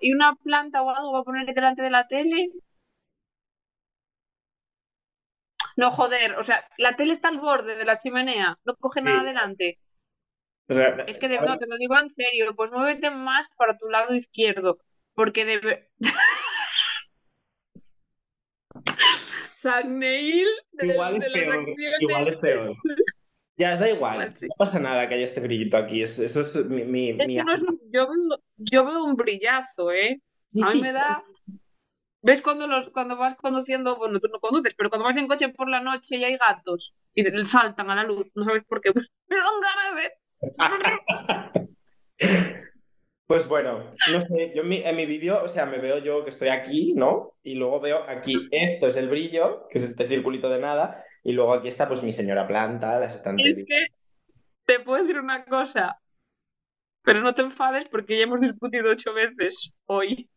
y una planta o algo va a poner delante de la tele. No, joder, o sea, la tele está al borde de la chimenea, no coge Sí. nada delante. Re- Es que de no, te lo digo en serio, pues muévete más para tu lado izquierdo, porque de San Neil de, Igual es de peor, igual es peor. Ya, os da igual, sí. no pasa nada que haya este brillito aquí, es- eso es mi... mi- Es mi- que no es un- yo, veo, yo veo un brillazo, ¿eh? Sí, A mí sí, me da. ¿Ves cuando, los, cuando vas conduciendo? Bueno, tú no conduces, pero cuando vas en coche por la noche y hay gatos y te saltan a la luz, no sabes por qué. Pues me dan ganas de ver. Pues bueno, no sé, yo en mi, en mi vídeo, o sea, me veo yo que estoy aquí, ¿no? Y luego veo aquí, esto es el brillo, que es este circulito de nada, y luego aquí está pues mi señora planta, las Es estanterías. que te puedo decir una cosa, pero no te enfades porque ya hemos discutido ocho veces hoy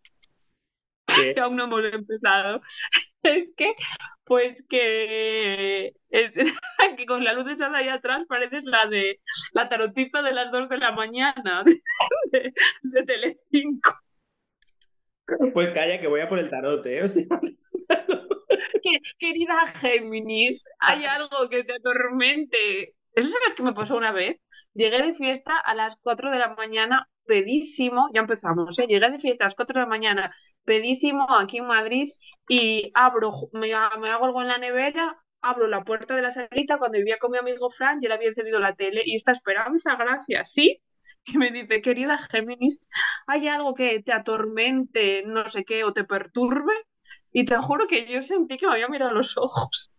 que- que aún no hemos empezado. Es que, pues que, es, que con la luz echada ahí atrás pareces la de la tarotista de las dos de la mañana de, de, de Telecinco. Pues calla, que voy a por el tarot, ¿eh? O sea, Que- Querida Géminis, hay algo que te atormente. ¿Eso sabes que me pasó una vez? Llegué de fiesta a las 4 de la mañana, pedísimo, ya empezamos, ¿eh? Llegué de fiesta a las 4 de la mañana, pedísimo aquí en Madrid y abro, me, me hago algo en la nevera, abro la puerta de la salita cuando vivía con mi amigo Fran y él había encendido la tele y está Esperanza Gracia, ¿sí? Y me dice, querida Géminis, ¿hay algo que te atormente, no sé qué, o te perturbe? Y te juro que yo sentí que me había mirado a los ojos.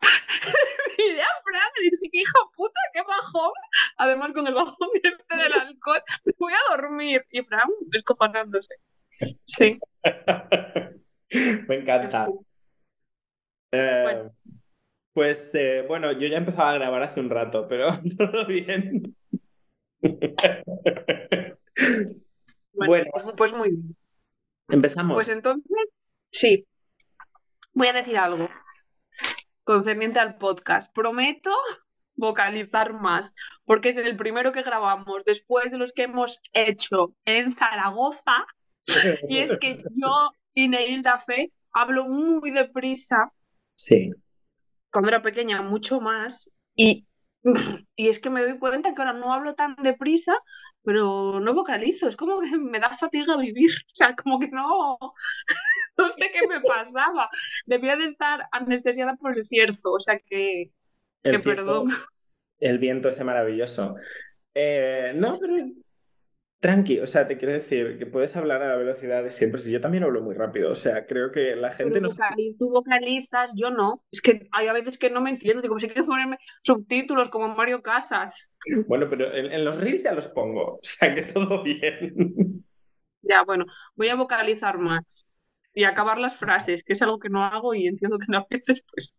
Miré a Fran y le dije, qué hija puta, qué bajón. Además, con el bajón este del alcohol, me voy a dormir. Y Fran descojonándose. Sí. me encanta. Eh, Bueno. Pues eh, bueno, yo ya he empezado a grabar hace un rato, pero todo bien. Bueno, Bueno, pues muy bien. Empezamos. Pues entonces, sí. Voy a decir algo concerniente al podcast. Prometo vocalizar más, porque es el primero que grabamos después de los que hemos hecho en Zaragoza. Y es que yo y Neilda Fe hablo muy deprisa, Sí. cuando era pequeña mucho más, y, y es que me doy cuenta que ahora no hablo tan deprisa, pero no vocalizo, es como que me da fatiga vivir, o sea, como que no, no sé qué me pasaba, debía de estar anestesiada por el cierzo, o sea que, El perdón. El viento ese maravilloso. Eh, no, pero tranqui, o sea, te quiero decir que puedes hablar a la velocidad de siempre. Si yo también hablo muy rápido, o sea, creo que la gente Pero no. vocali- tú vocalizas, yo no. Es que hay a veces que no me entiendo. Digo, si quieres ponerme subtítulos como Mario Casas. Bueno, pero en, en los reels ya los pongo, o sea, que todo bien. Ya, bueno, voy a vocalizar más y acabar las frases, que es algo que no hago y entiendo que a veces pues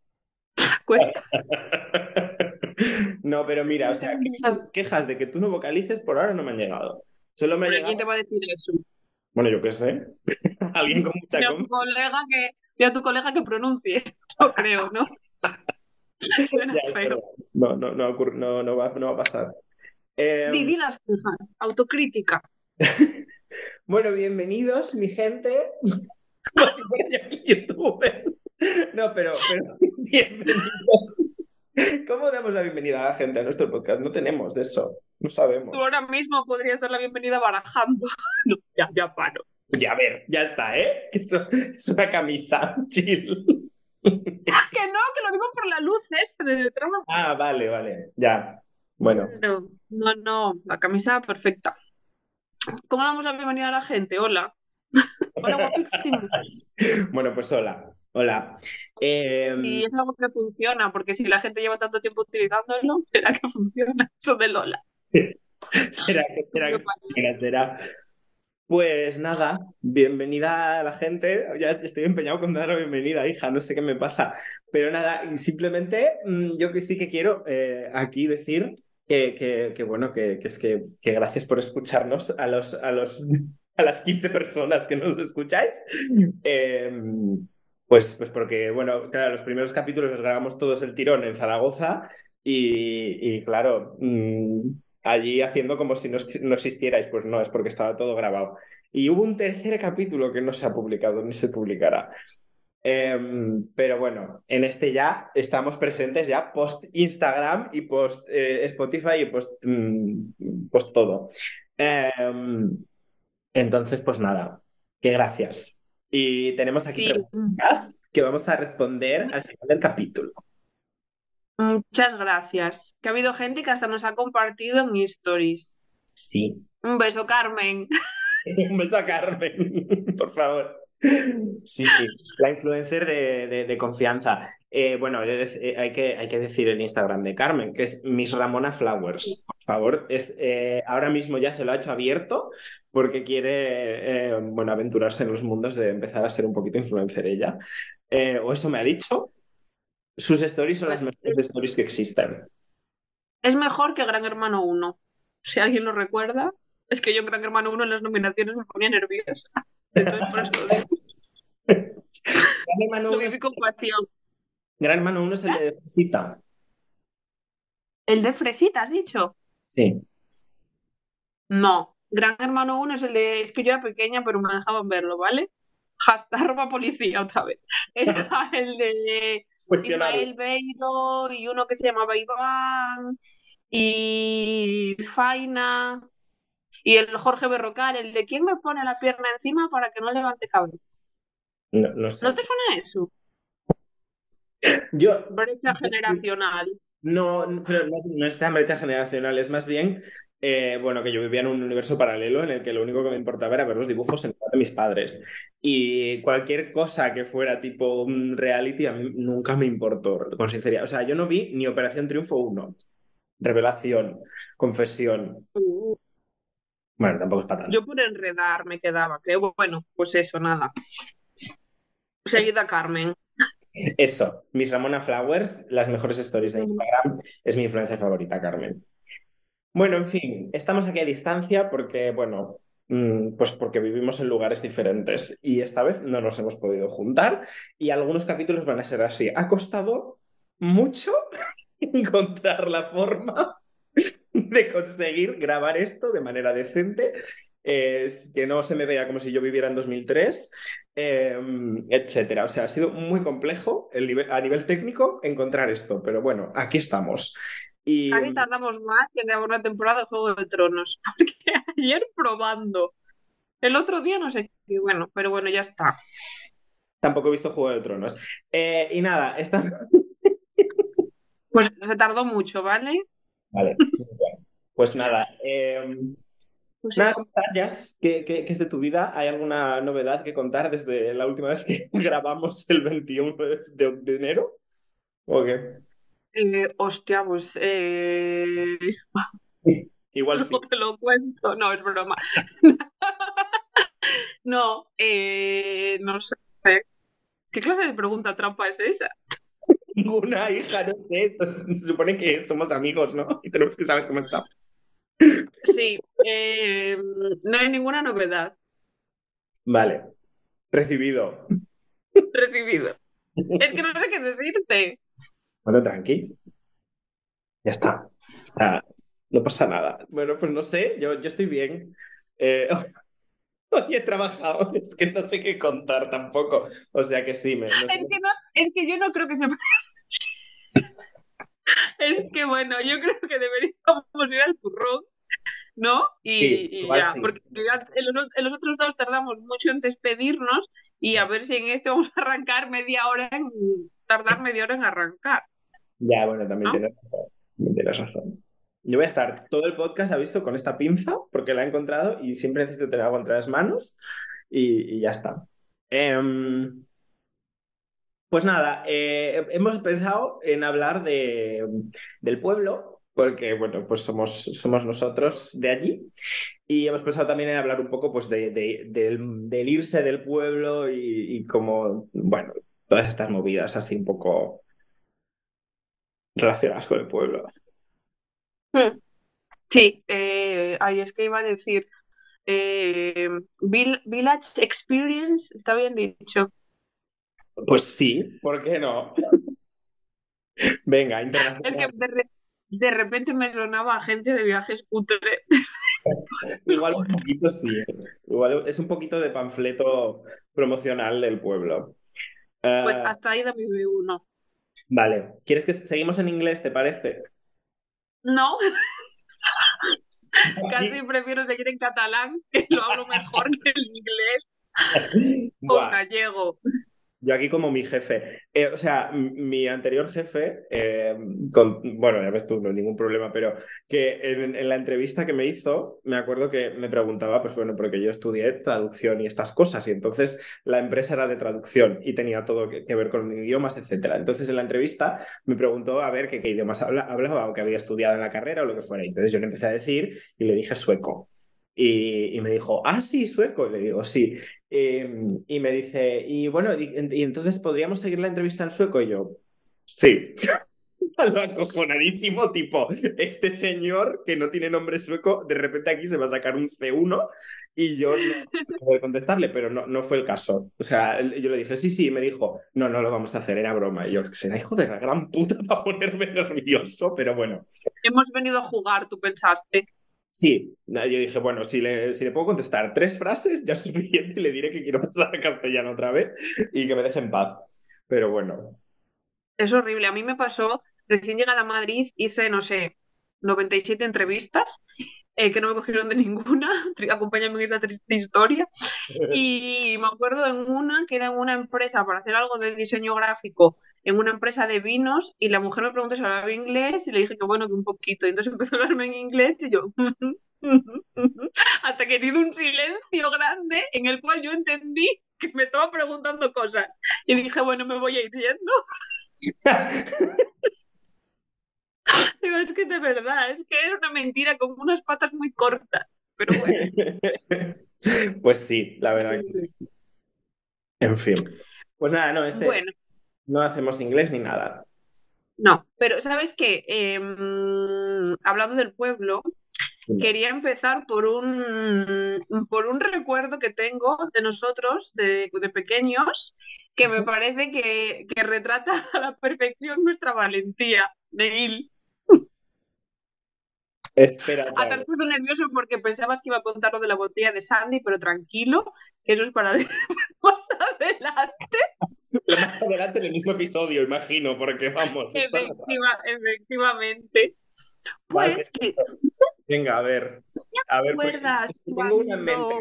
cuesta. No, pero mira, o sea, quejas, quejas de que tú no vocalices por ahora no me han llegado. Solo me ha ¿quién te va a decir eso? bueno, yo qué sé, alguien con mucha Ve a tu colega que, a tu colega que pronuncie, yo creo, ¿no? Suena Ya, es feo. verdad. No, no, no, ocurre- no, no va, no va a pasar. Eh, di las quejas, autocrítica. Bueno, bienvenidos, mi gente. Como si fuera yo aquí youtuber. No, pero, pero bienvenidos. ¿Cómo damos la bienvenida a la gente a nuestro podcast? No tenemos de eso, no sabemos. Tú ahora mismo podrías dar la bienvenida barajando. No, ya, ya paro. Ya, a ver, ya está, ¿eh? Que esto es una camisa, chill. Que no, que lo digo por la luz esta de detrás. Ah, vale, vale, ya. Bueno, No, no, no, la camisa perfecta. ¿Cómo damos la bienvenida a la gente? Hola. Hola, bueno, pues hola, hola. Eh, Y es algo que funciona, porque si la gente lleva tanto tiempo utilizándolo, será que funciona eso de Lola. será que será que será. Pues nada, bienvenida a la gente. Ya estoy empeñado con dar la bienvenida, hija, no sé qué me pasa. Pero nada, y simplemente mm, yo que sí que quiero eh, aquí decir que, que, que bueno, que, que es que, que gracias por escucharnos a los, a los a las 15 personas que nos escucháis. Eh, pues, pues porque, bueno, claro, los primeros capítulos los grabamos todos el tirón en Zaragoza y, y claro, mm, allí haciendo como si no, no existierais. Pues no, es porque estaba todo grabado. Y hubo un tercer capítulo que no se ha publicado ni se publicará. Em, pero bueno, en este ya estamos presentes ya post Instagram y post eh, Spotify y post, mm, post todo. Em, entonces, pues nada, que gracias. Y tenemos aquí preguntas que vamos a responder al final del capítulo. Muchas gracias. Que ha habido gente que hasta nos ha compartido en stories. Sí. Un beso, Carmen. Un beso a Carmen, por favor. Sí, sí, la influencer de, confianza. Eh, bueno, eh, hay que, hay que decir el Instagram de Carmen, que es Miss Ramona Flowers. Por favor, es, eh, ahora mismo ya se lo ha hecho abierto porque quiere bueno, aventurarse en los mundos de empezar a ser un poquito influencer ella. o eso me ha dicho. Sus stories son las pues mejores stories que existen. Es mejor que Gran Hermano 1. Si alguien lo recuerda, es que yo en Gran Hermano 1 en las nominaciones me ponía nerviosa. Entonces, por eso lo digo. Gran Hermano 1 es... compasión. Gran Hermano 1 es el de Fresita. ¿El de Fresita, has dicho? Sí. No. Gran Hermano 1 es el de. Es que yo era pequeña, pero me dejaban verlo, ¿vale? Hasta ropa policía otra vez. Era el de Ismael Beiro y uno que se llamaba Iván y Faina y el Jorge Berrocal, el de quién me pone la pierna encima para que no levante cabello. No, no, sé. ¿No te suena eso? Yo. Brecha generacional. No, pero no, no es tan brecha generacional, es más bien eh, bueno, que yo vivía en un universo paralelo en el que lo único que me importaba era ver los dibujos en de mis padres. Y cualquier cosa que fuera tipo un reality a mí nunca me importó, con sinceridad. O sea, yo no vi ni Operación Triunfo 1, Revelación, Confesión. Uh. Bueno, tampoco es para tanto. Yo por enredar me quedaba, que bueno, pues eso, nada. Seguida Carmen. Eso, Miss Ramona Flowers, las mejores stories de Instagram, es mi influencia favorita, Carmen. Bueno, en fin, estamos aquí a distancia porque, bueno, mm, pues porque vivimos en lugares diferentes y esta vez no nos hemos podido juntar y algunos capítulos van a ser así. Ha costado mucho encontrar la forma de conseguir grabar esto de manera decente, es que no se me vea como si yo viviera en 2003, em, etcétera. O sea, ha sido muy complejo a nivel técnico encontrar esto, pero bueno, aquí estamos. Y... Aquí tardamos más que en una temporada de Juego de Tronos, porque ayer probando, el otro día no sé qué, bueno, pero bueno, ya está. Tampoco he visto Juego de Tronos. Eh, y nada, esta... pues se tardó mucho, ¿vale? Vale, pues nada. Em, pues nada, ¿cómo estás, ¿Qué, ¿Qué, es de tu vida? ¿Hay alguna novedad que contar desde la última vez que grabamos el 21 de, enero? ¿O qué? Eh, hostia, pues. Eh... Igual sí. No te lo cuento, no, es broma. no, eh, no sé. ¿Qué clase de pregunta trampa es esa? Ninguna hija, no sé. Se supone que somos amigos, ¿no? Y tenemos que saber cómo estamos. Sí, eh, no hay ninguna novedad. Vale. Recibido. Recibido. Es que no sé qué decirte. Bueno, tranqui. Ya está. No pasa nada. Bueno, pues no sé, yo, yo estoy bien. Eh, hoy he trabajado, es que no sé qué contar tampoco. O sea que sí, me. Es, que no, es que yo no creo que se. es que bueno, yo creo que deberíamos ir al turrón, ¿no? Y, ya, porque en los, otros dos tardamos mucho en despedirnos y a ver si en este vamos a arrancar media hora en tardar media hora en arrancar. Ya, bueno, también tienes razón. tienes razón. Yo voy a estar todo el podcast, ha visto, con esta pinza, porque la he encontrado y siempre necesito tener algo entre las manos y, ya está. Em, pues nada, eh, hemos pensado en hablar de, del pueblo, porque bueno, pues somos, somos nosotros de allí. Y hemos pensado también en hablar un poco pues, de, del, irse del pueblo y, y como, bueno, todas estas movidas así un poco relacionadas con el pueblo. Hmm. Sí, eh, ahí es que iba a decir, eh, Village Experience, está bien dicho. Pues sí, ¿por qué no? Venga, internacional. Es que de repente me sonaba gente de viajes cutre. Igual un poquito sí. ¿eh? Igual es un poquito de panfleto promocional del pueblo. Pues ah, hasta ahí de mi uno. Vale. ¿Quieres que seguimos en inglés, te parece? No. Casi prefiero seguir en catalán, que lo hablo mejor que en inglés o gallego. Yo aquí como mi jefe. Eh, o sea, mi anterior jefe, eh, con, bueno, ya ves tú, no hay ningún problema, pero que en, la entrevista que me hizo, me acuerdo que me preguntaba, pues bueno, porque yo estudié traducción y estas cosas, y entonces la empresa era de traducción y tenía todo que, ver con idiomas, etcétera. Entonces en la entrevista me preguntó a ver qué, idiomas hablaba o qué había estudiado en la carrera o lo que fuera. Entonces yo le empecé a decir y le dije sueco. Y, me dijo, ah, sí, sueco. le digo, sí. Em, y me dice, y bueno, y, entonces podríamos seguir la entrevista en sueco. Y yo, sí. Lo acojonadísimo, tipo, este señor que no tiene nombre sueco, de repente aquí se va a sacar un C1 y yo no voy a contestarle, pero no, no fue el caso. O sea, yo le dije, sí, sí, y me dijo, no, no lo vamos a hacer, era broma. Y yo, será hijo de la gran puta para ponerme nervioso, pero bueno. Hemos venido a jugar, tú pensaste. Sí, yo dije, bueno, si le, si le puedo contestar tres frases, ya es suficiente y le diré que quiero pasar a castellano otra vez y que me deje en paz. Pero bueno. Es horrible. A mí me pasó, recién llegada a Madrid, hice, no sé, 97 entrevistas, eh, que no me cogieron de ninguna. Acompáñame en esa triste historia. Y me acuerdo en una que era en una empresa para hacer algo de diseño gráfico en una empresa de vinos y la mujer me preguntó si hablaba inglés y le dije que bueno, que un poquito. Y entonces empezó a hablarme en inglés y yo... Hasta que hizo un silencio grande en el cual yo entendí que me estaba preguntando cosas. Y dije, bueno, me voy a ir yendo. Digo, es que de verdad, es que era una mentira con unas patas muy cortas. Pero bueno. Pues sí, la verdad que sí. En fin. Pues nada, no, este, bueno. No hacemos inglés ni nada. No, pero sabes que em, hablando del pueblo, quería empezar por un, por un recuerdo que tengo de nosotros, de, pequeños, que me parece que, retrata a la perfección nuestra valentía, de Espera. Hasta ah, estoy nervioso porque pensabas que iba a contar lo de la botella de Sandy, pero tranquilo, eso es para más adelante. más adelante en el mismo episodio, imagino, porque vamos. efectivamente. Pues que. Venga, a ver. A ver, acuerdas tengo una en mente.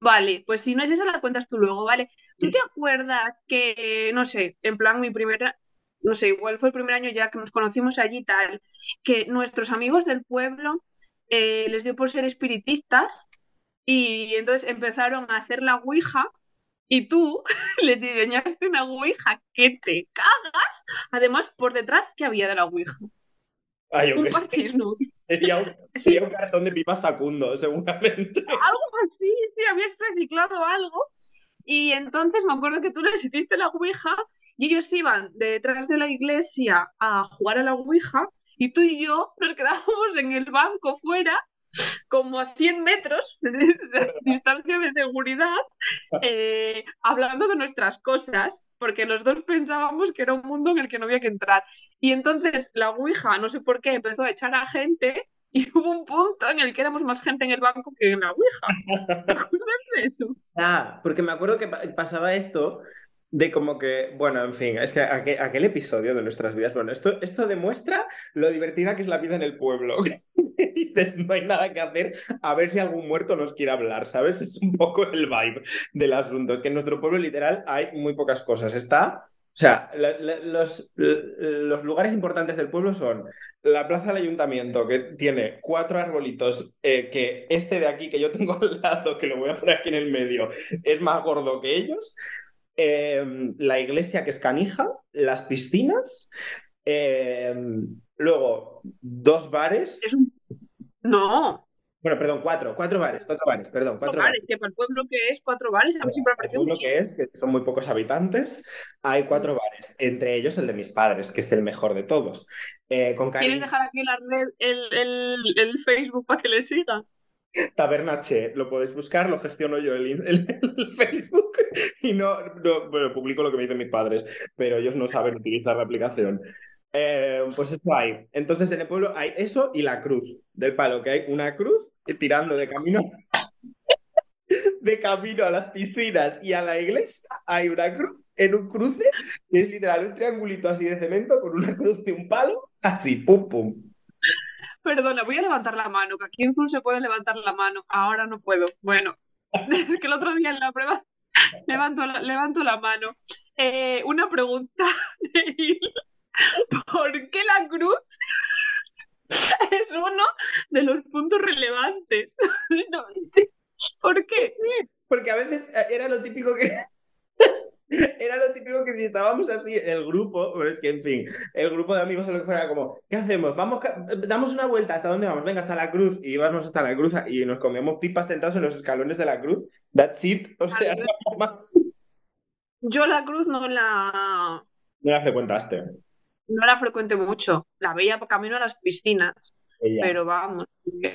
Vale, pues si no es esa, la cuentas tú luego, ¿vale? ¿Tú te acuerdas que, no sé, en plan mi primera, no sé, igual fue el primer año ya que nos conocimos allí y tal, que nuestros amigos del pueblo eh, les dio por ser espiritistas y entonces empezaron a hacer la Ouija y tú les diseñaste una Ouija que te cagas, además por detrás, ¿qué había de la Ouija? Ah, yo un Sería un, sería un cartón de pipa Facundo, seguramente. Algo así, sí, habías reciclado algo. Y entonces me acuerdo que tú les hiciste la Ouija y ellos iban detrás de la iglesia a jugar a la Ouija y tú y yo nos quedábamos en el banco fuera como a 100 metros de distancia de seguridad, eh, hablando de nuestras cosas, porque los dos pensábamos que era un mundo en el que no había que entrar. Y entonces la Ouija, no sé por qué, empezó a echar a gente y hubo un punto en el que éramos más gente en el banco que en la Ouija. ¿Te acuerdas de eso? Ah, porque me acuerdo que pasaba esto de como que, bueno, en fin, es que aquel, episodio de nuestras vidas, bueno, esto, esto demuestra lo divertida que es la vida en el pueblo. dices, no hay nada que hacer, a ver si algún muerto nos quiere hablar, ¿sabes? Es un poco el vibe del asunto. Es que en nuestro pueblo literal hay muy pocas cosas. Está, o sea, los, los lugares importantes del pueblo son la plaza del ayuntamiento, que tiene cuatro arbolitos, eh, que este de aquí que yo tengo al lado, que lo voy a poner aquí en el medio, es más gordo que ellos. Em, la iglesia que es canija, las piscinas, em, luego dos bares. No. Bueno, perdón, cuatro, cuatro bares, cuatro bares, perdón, cuatro, bares. Que para el pueblo que es cuatro bares, a mí siempre El pueblo que es, que son muy pocos habitantes, hay cuatro bares, entre ellos el de mis padres, que es el mejor de todos. Eh, ¿Quieres dejar aquí la red, el, el, el Facebook para que le siga? Taberna Che, lo podéis buscar, lo gestiono yo el, el, Facebook y no, bueno, publico lo que me dicen mis padres, pero ellos no saben utilizar la aplicación. Eh, pues eso hay. Entonces en el pueblo hay eso y la cruz del palo, que hay una cruz tirando de camino de camino a las piscinas y a la iglesia. Hay una cruz en un cruce que es literal un triangulito así de cemento con una cruz de un palo, así, pum, pum. Perdona, voy a levantar la mano, que aquí en Zoom se puede levantar la mano. Ahora no puedo. Bueno, es que el otro día en la prueba levanto la, levanto la mano. Eh, una pregunta ¿Por qué la cruz es uno de los puntos relevantes? ¿Por qué? Sí, porque a veces eh, era lo típico que era lo típico que si estábamos así, el grupo, pero es que, en fin, el grupo de amigos o lo que fuera, como, ¿qué hacemos? Vamos, damos una vuelta, ¿hasta dónde vamos? Venga, hasta la cruz, y íbamos hasta la cruz y nos comíamos pipas sentados en los escalones de la cruz. That's it, o sea, no más. Yo la cruz no la... No la frecuentaste. No la frecuente mucho, la veía por camino a las piscinas, pero vamos.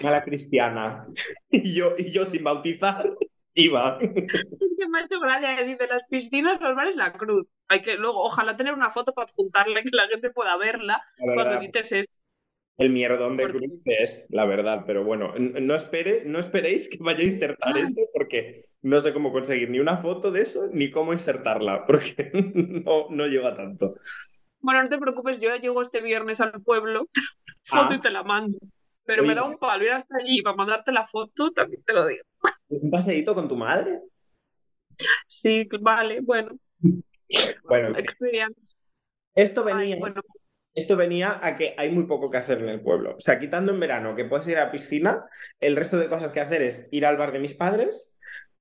Mala cristiana. Y yo, y yo sin bautizar. Iba. Es que ha hecho gracia dice las piscinas, los bares, la cruz. Hay que luego, ojalá tener una foto para juntarle que la gente pueda verla cuando dices eso. El mierdón de cruz es, la verdad, pero bueno, no, espere, no esperéis que vaya a insertar eso porque no sé cómo conseguir ni una foto de eso ni cómo insertarla, porque no, no llega tanto. Bueno, no te preocupes, yo llego este viernes al pueblo, foto y ah. te la mando. Pero me da un palo ir hasta allí para mandarte la foto, también te lo digo. ¿Un paseíto con tu madre? Sí, vale, bueno. bueno, esto venía, esto venía a que hay muy poco que hacer en el pueblo. O sea, quitando en verano que puedes ir a piscina, el resto de cosas que hacer es ir al bar de mis padres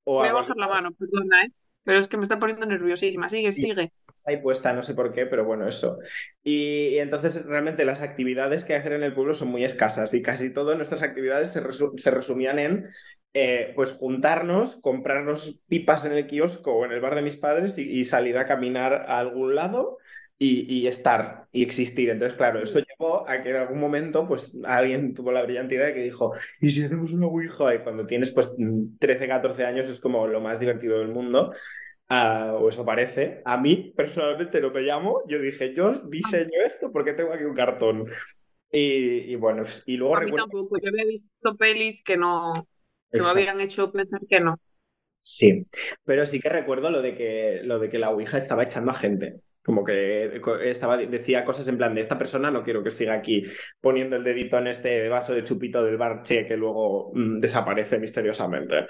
o Voy a bajar la mano, perdona, ¿eh? Pero es que me está poniendo nerviosísima. Sigue, sigue ahí puesta, no sé por qué, pero bueno, eso. Y, entonces realmente las actividades que hacer en el pueblo son muy escasas y casi todas nuestras actividades se, resumían en eh, pues juntarnos, comprarnos pipas en el kiosco o en el bar de mis padres y, salir a caminar a algún lado. Y, estar y existir. Entonces, claro, eso llevó a que en algún momento, pues, alguien tuvo la brillante idea de que dijo, ¿y si hacemos una Ouija? Y cuando tienes, pues, 13, 14 años es como lo más divertido del mundo. Ah, o eso parece. A mí, personalmente, no me llamo. Yo dije, yo diseño esto porque tengo aquí un cartón. Y, bueno, y luego a mí tampoco. Yo había visto pelis que no, que me habían hecho pensar que no. Sí, pero sí que recuerdo lo de que, lo de que la Ouija estaba echando a gente. Como que estaba, decía cosas en plan de esta persona no quiero que siga aquí poniendo el dedito en este vaso de chupito del barche que luego mm, desaparece misteriosamente.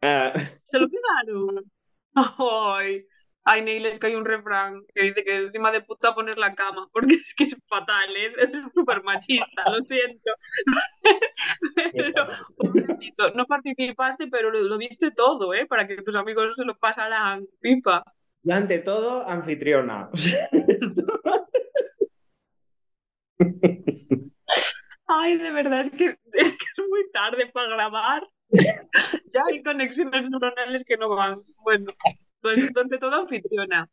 Ah. Se lo quedaron. Ay, ay, Neil, es que hay un refrán que dice que encima de puta poner la cama, porque es que es fatal, ¿eh? es súper machista, lo siento. no participaste, pero lo, lo, diste todo, ¿eh? Para que tus amigos se lo pasaran pipa. Y ante todo, anfitriona. Ay, de verdad, es que es, que es muy tarde para grabar. ya hay conexiones neuronales que no van. Bueno, pues donde todo anfitriona.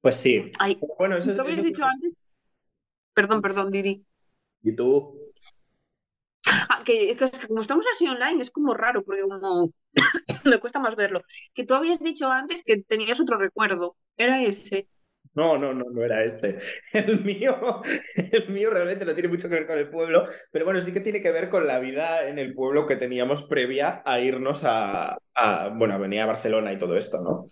Pues sí. bueno, eso, habías dicho antes? Perdón, perdón, Didi. ¿Y tú? Ah, que, como estamos así online es como raro, porque como me cuesta más verlo. Que tú habías dicho antes que tenías otro recuerdo. Era ese. No, no, no, no era este. El mío, el mío realmente no tiene mucho que ver con el pueblo, pero bueno, sí que tiene que ver con la vida en el pueblo que teníamos previa a irnos a, bueno, a venir a Barcelona y todo esto, ¿no?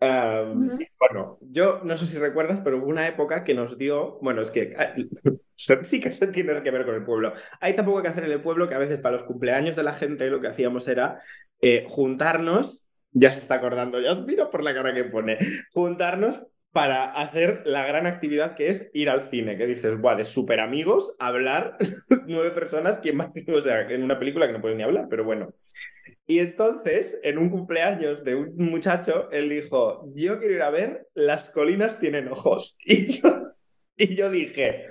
Bueno, yo no sé si recuerdas, pero hubo una época que nos dio, bueno, es que ah, sí que se tiene que ver con el pueblo. Hay tampoco que hacer en el pueblo que a veces para los cumpleaños de la gente lo que hacíamos era eh, juntarnos, ya se está acordando, ya os miro por la cara que pone, juntarnos para hacer la gran actividad que es ir al cine, que dices, buah, de súper amigos, hablar nueve personas, ¿quién más? O sea, en una película que no pueden ni hablar, pero bueno. Y entonces, en un cumpleaños de un muchacho, él dijo, yo quiero ir a ver Las colinas tienen ojos. Y yo, y yo dije,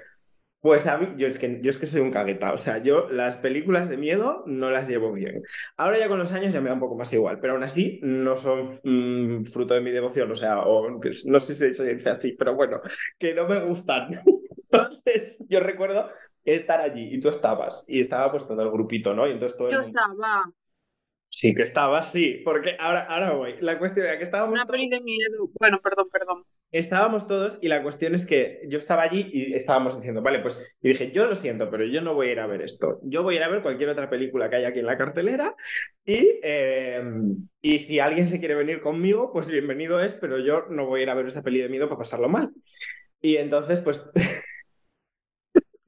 pues a mí, yo es, que, yo es que soy un cagueta, o sea, yo las películas de miedo no las llevo bien. Ahora ya con los años ya me da un poco más igual, pero aún así no son mm, fruto de mi devoción, o sea, o, no sé si se dice así, pero bueno, que no me gustan. Entonces, yo recuerdo estar allí y tú estabas, y estaba pues todo el grupito, ¿no? Y entonces todo Yo estaba. Sí, que estaba, sí, porque ahora, ahora voy. La cuestión era que estábamos. Una peli de miedo. Bueno, perdón, perdón. Estábamos todos y la cuestión es que yo estaba allí y estábamos diciendo, vale, pues y dije, yo lo siento, pero yo no voy a ir a ver esto. Yo voy a ir a ver cualquier otra película que haya aquí en la cartelera y, eh, y si alguien se quiere venir conmigo, pues bienvenido es, pero yo no voy a ir a ver esa peli de miedo para pasarlo mal. Y entonces, pues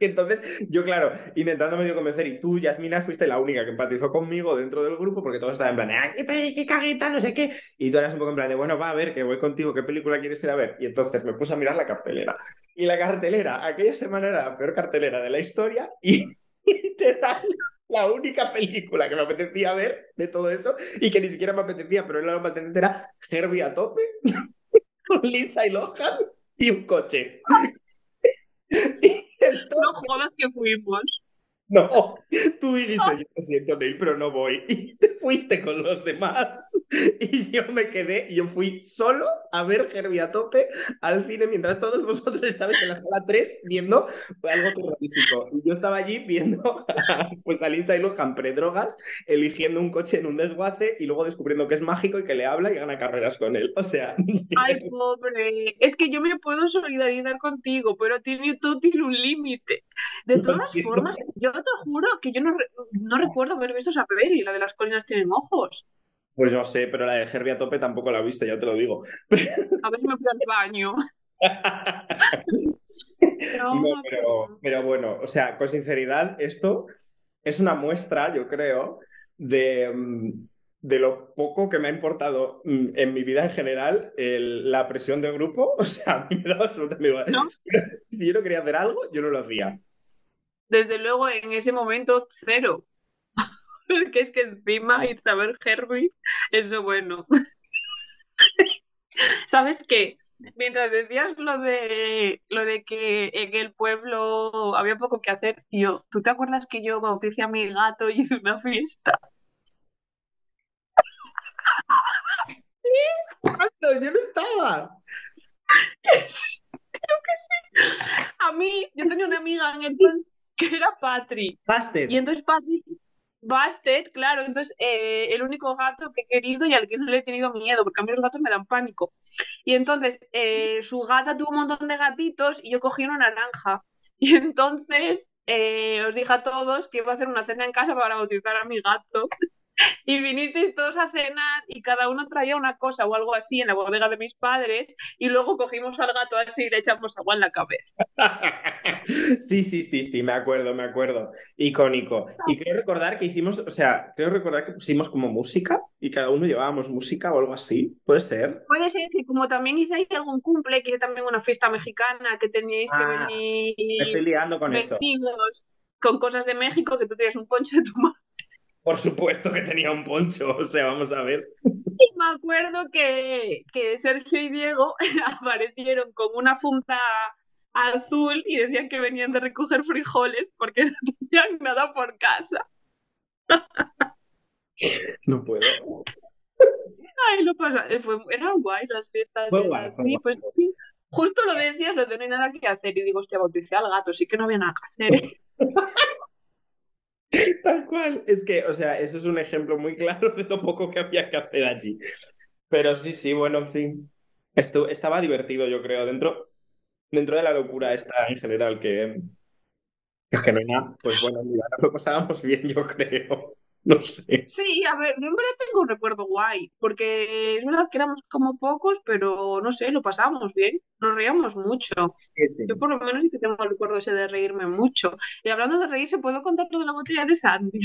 entonces, yo, claro, intentando medio convencer, y tú, Yasmina, fuiste la única que empatizó conmigo dentro del grupo, porque todos estaban en plan, ¡ah, qué, qué caguita, no sé qué! Y tú eras un poco en plan de, bueno, va a ver, que voy contigo, ¿qué película quieres ir a ver? Y entonces me puse a mirar la cartelera. Y la cartelera, aquella semana era la peor cartelera de la historia, y literal, la única película que me apetecía ver de todo eso, y que ni siquiera me apetecía, pero era lo más teniente, era Herbie a tope, con Lisa y Lohan, y un coche. No jodas que fuimos. No, tú dijiste, yo lo siento, Neil, pero no voy. Y te fuiste con los demás. Y yo me quedé, y yo fui solo a ver Herbie a tope al cine, mientras todos vosotros estabais en la sala 3 viendo algo terrorífico. Y yo estaba allí viendo pues a Lindsay Lohan pre-drogas, eligiendo un coche en un desguace y luego descubriendo que es mágico y que le habla y gana carreras con él. O sea... Ay, pobre. Es que yo me puedo solidarizar contigo, pero tiene, todo tiene un límite. De todas formas, yo te juro que yo no, no recuerdo haber visto esa peli, la de las colinas tienen ojos. Pues no sé, pero la de Herbie a tope tampoco la he visto, ya te lo digo. A ver si me fui al baño. no, pero, pero bueno, o sea, con sinceridad, esto es una muestra, yo creo, de, mm, de lo poco que me ha importado mm, en mi vida en general la presión de grupo. O sea, a mí me daba absolutamente igual. Si yo no quería hacer algo, yo no lo hacía desde luego en ese momento cero. que es que encima y saber Herbie, eso bueno. ¿Sabes qué? Mientras decías lo de lo de que en el pueblo había poco que hacer, yo, ¿tú te acuerdas que yo bauticé a mi gato y hice una fiesta? ¿Cuándo? Yo no estaba. Creo que sí. A mí, yo tenía una amiga en el que era Patri. Bastet. Y entonces Patri, Bastet, claro, entonces eh, el único gato que he querido y al que no le he tenido miedo, porque a mí los gatos me dan pánico. Y entonces eh, su gata tuvo un montón de gatitos y yo cogí una naranja. Y entonces eh, os dije a todos que iba a hacer una cena en casa para bautizar a mi gato. y vinisteis todos a cenar y cada uno traía una cosa o algo así en la bodega de mis padres y luego cogimos al gato así y le echamos agua en la cabeza. Sí, sí, sí, sí, me acuerdo, me acuerdo. Icónico. Y creo recordar que hicimos, o sea, creo recordar que pusimos como música y cada uno llevábamos música o algo así. ¿Puede ser? Puede ser que como también hice algún cumple, que también una fiesta mexicana que teníais que ah, venir. Me estoy liando con eso. Con cosas de México, que tú tienes un poncho de tu madre. Por supuesto que tenía un poncho, o sea, vamos a ver. Y me acuerdo que, que Sergio y Diego aparecieron con una funda azul y decían que venían de recoger frijoles porque no tenían nada por casa. No puedo. Ay, lo pasa, eh, fue, eran guay las fiestas. Fue guay, fue pues justo lo decías, no tenía nada que hacer y digo, hostia, bauticé al gato, sí que no había nada que hacer. Tal cual. Es que, o sea, eso es un ejemplo muy claro de lo poco que había que hacer allí. Pero sí, sí, bueno, en fin. Esto, estaba divertido, yo creo, dentro, dentro de la locura esta en general, que, que no hay nada. Pues bueno, lo pasábamos bien, yo creo. No sé. Sí, a ver, yo en verdad tengo un recuerdo guay, porque es verdad que éramos como pocos, pero no sé, lo pasábamos bien, nos reíamos mucho. Yo por lo menos sí que tengo el recuerdo ese de reírme mucho. Y hablando de reírse, ¿puedo contar lo de la botella de Sandy?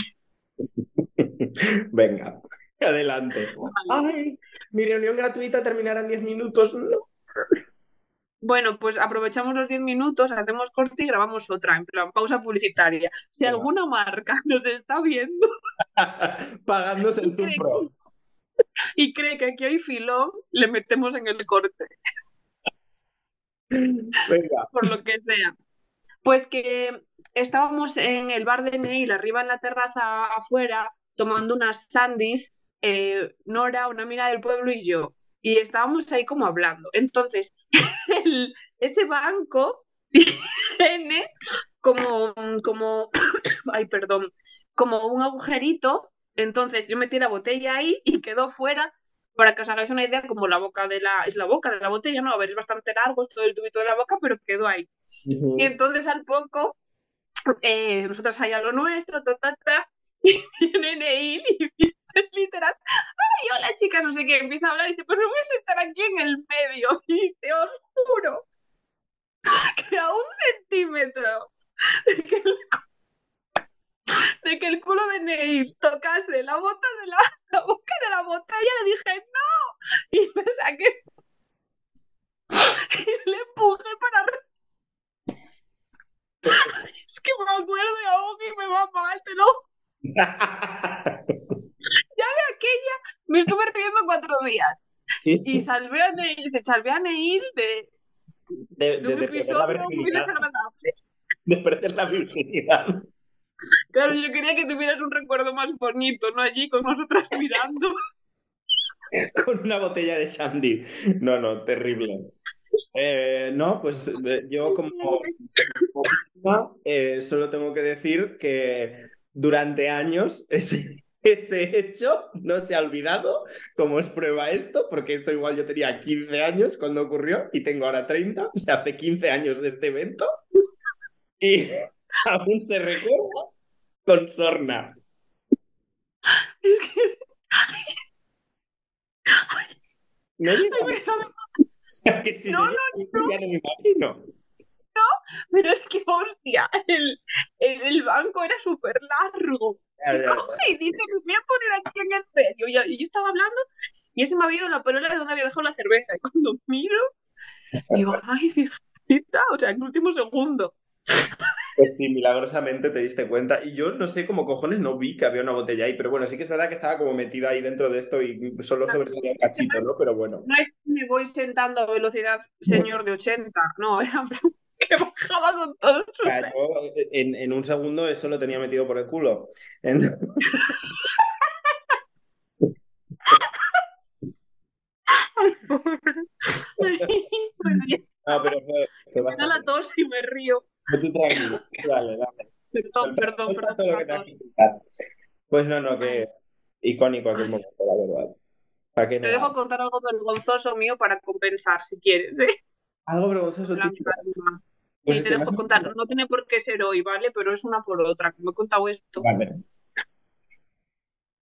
Venga, adelante. Ay, mi reunión gratuita terminará en 10 minutos. No. Bueno, pues aprovechamos los 10 minutos, hacemos corte y grabamos otra, en plan pausa publicitaria. Si alguna marca nos está viendo, pagándose el Zoom Pro y cree que aquí hay filón, le metemos en el corte. Venga. Por lo que sea. Pues que estábamos en el bar de Neil, arriba en la terraza afuera, tomando unas sandys, eh, Nora, una amiga del pueblo y yo y estábamos ahí como hablando. Entonces, ese banco tiene como, como, ay, perdón, como un agujerito. Entonces yo metí la botella ahí y quedó fuera para que os hagáis una idea, como la boca de la, es la boca de la botella, ¿no? A ver, es bastante largo, es todo el tubito de la boca, pero quedó ahí. Y entonces al poco, eh, nosotros allá lo nuestro, ta, ta, ta, y viene Neil y literal, ay, hola chicas, no sé qué, empieza a hablar y dice, pues me voy a sentar aquí en el medio. Y te os juro que a un centímetro de que el, que el culo de Neil tocase la bota de la, boca de la botella, le dije, no. Y me saqué y le empujé para es que me acuerdo algo que me va pagar, te lo aquella me estuve riendo cuatro días. Sí, sí. Y salvé a Neil, salvé a Neil de, De, de de- de perder la virginidad. De perder la virginidad. Claro, yo quería que tuvieras un recuerdo más bonito, no allí con nosotras mirando. Con una botella de Shandy. No, no, terrible. Eh, no, pues eh, yo como, eh, solo tengo que decir que durante años ese, ese hecho no se ha olvidado, como es prueba esto, porque esto igual yo tenía 15 años cuando ocurrió y tengo ahora 30, o sea, hace 15 años de este evento y aún se recuerda con sorna. Es que No No, llama, ya no me imagino. pero es que hostia, el, el, el banco era súper largo. Y dice, me voy a poner aquí en el medio. Y, y yo estaba hablando y ese me había ido la perola de donde había dejado la cerveza. Y cuando miro, digo, ay, virgencita, o sea, en el último segundo. Pues sí, milagrosamente te diste cuenta. Y yo no sé cómo cojones no vi que había una botella ahí, pero bueno, sí que es verdad que estaba como metida ahí dentro de esto y solo sobresalía un cachito, ¿no? Pero bueno. No es que me voy sentando a velocidad señor de 80, no, era que bajaba con todo su... Sea, yo en, en un segundo eso lo tenía metido por el culo. En- No, pero fue, fue me da la bastante. tos y me río. Pero tú tranquilo. Dale, dale. Perdón, Suelta- perdón, suelta perdón. todo lo que perdón. tengas que soltar. Pues no, no, que icónico aquel momento, la verdad. ¿Para qué Te dejo contar algo vergonzoso mío para compensar, si quieres, ¿eh? Algo vergonzoso. Pues Sí, te dejo. No tiene por qué ser hoy, ¿vale? Pero es una por otra. Como he contado esto. Vale.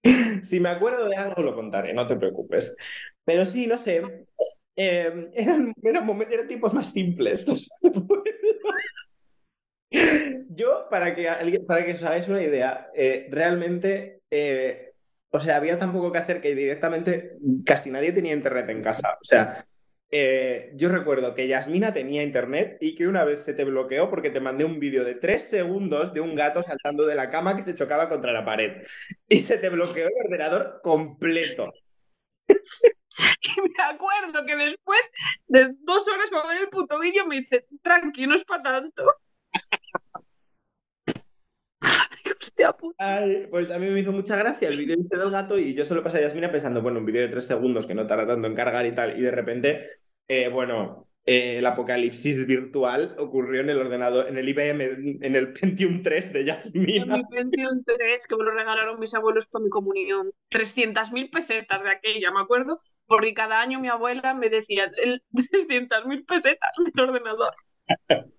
Si me acuerdo de algo, lo contaré, no te preocupes. Pero sí, no sé. eh, eran, eran, eran tiempos más simples. no sé. Yo, para que, para que os hagáis una idea, eh, realmente, eh, o sea, había tan poco que hacer que directamente casi nadie tenía internet en casa. O sea, eh, yo recuerdo que Yasmina tenía internet y que una vez se te bloqueó porque te mandé un vídeo de tres segundos de un gato saltando de la cama que se chocaba contra la pared. Y se te bloqueó el ordenador completo. Y me acuerdo que después de dos horas para ver el puto vídeo me dice, tranqui, no es para tanto. Ay, pues a mí me hizo mucha gracia el vídeo ese del gato y yo solo pasé a Yasmina pensando, bueno, un vídeo de tres segundos que no tarda tanto en cargar y tal, y de repente, eh, bueno, eh, el apocalipsis virtual ocurrió en el ordenador, en el IBM, en el Pentium 3 de En Yasmina. mi pensión 3, que me lo regalaron mis abuelos para mi comunión. 300.000 pesetas de aquella, me acuerdo, porque cada año mi abuela me decía el 300.000 pesetas del ordenador.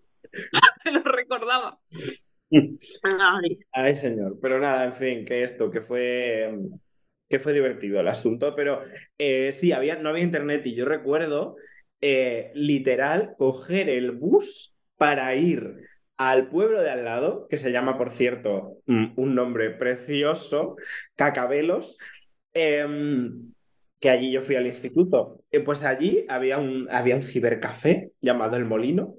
me lo recordaba. Ay, Ay, señor. Pero nada, en fin, que esto, que fue, que fue divertido el asunto. Pero eh, sí, había, no había internet y yo recuerdo eh, literal coger el bus para ir al pueblo de al lado, que se llama, por cierto, mm, un nombre precioso, Cacabelos, em, que allí yo fui al instituto. Eh, pues allí había un, había un cibercafé llamado El Molino.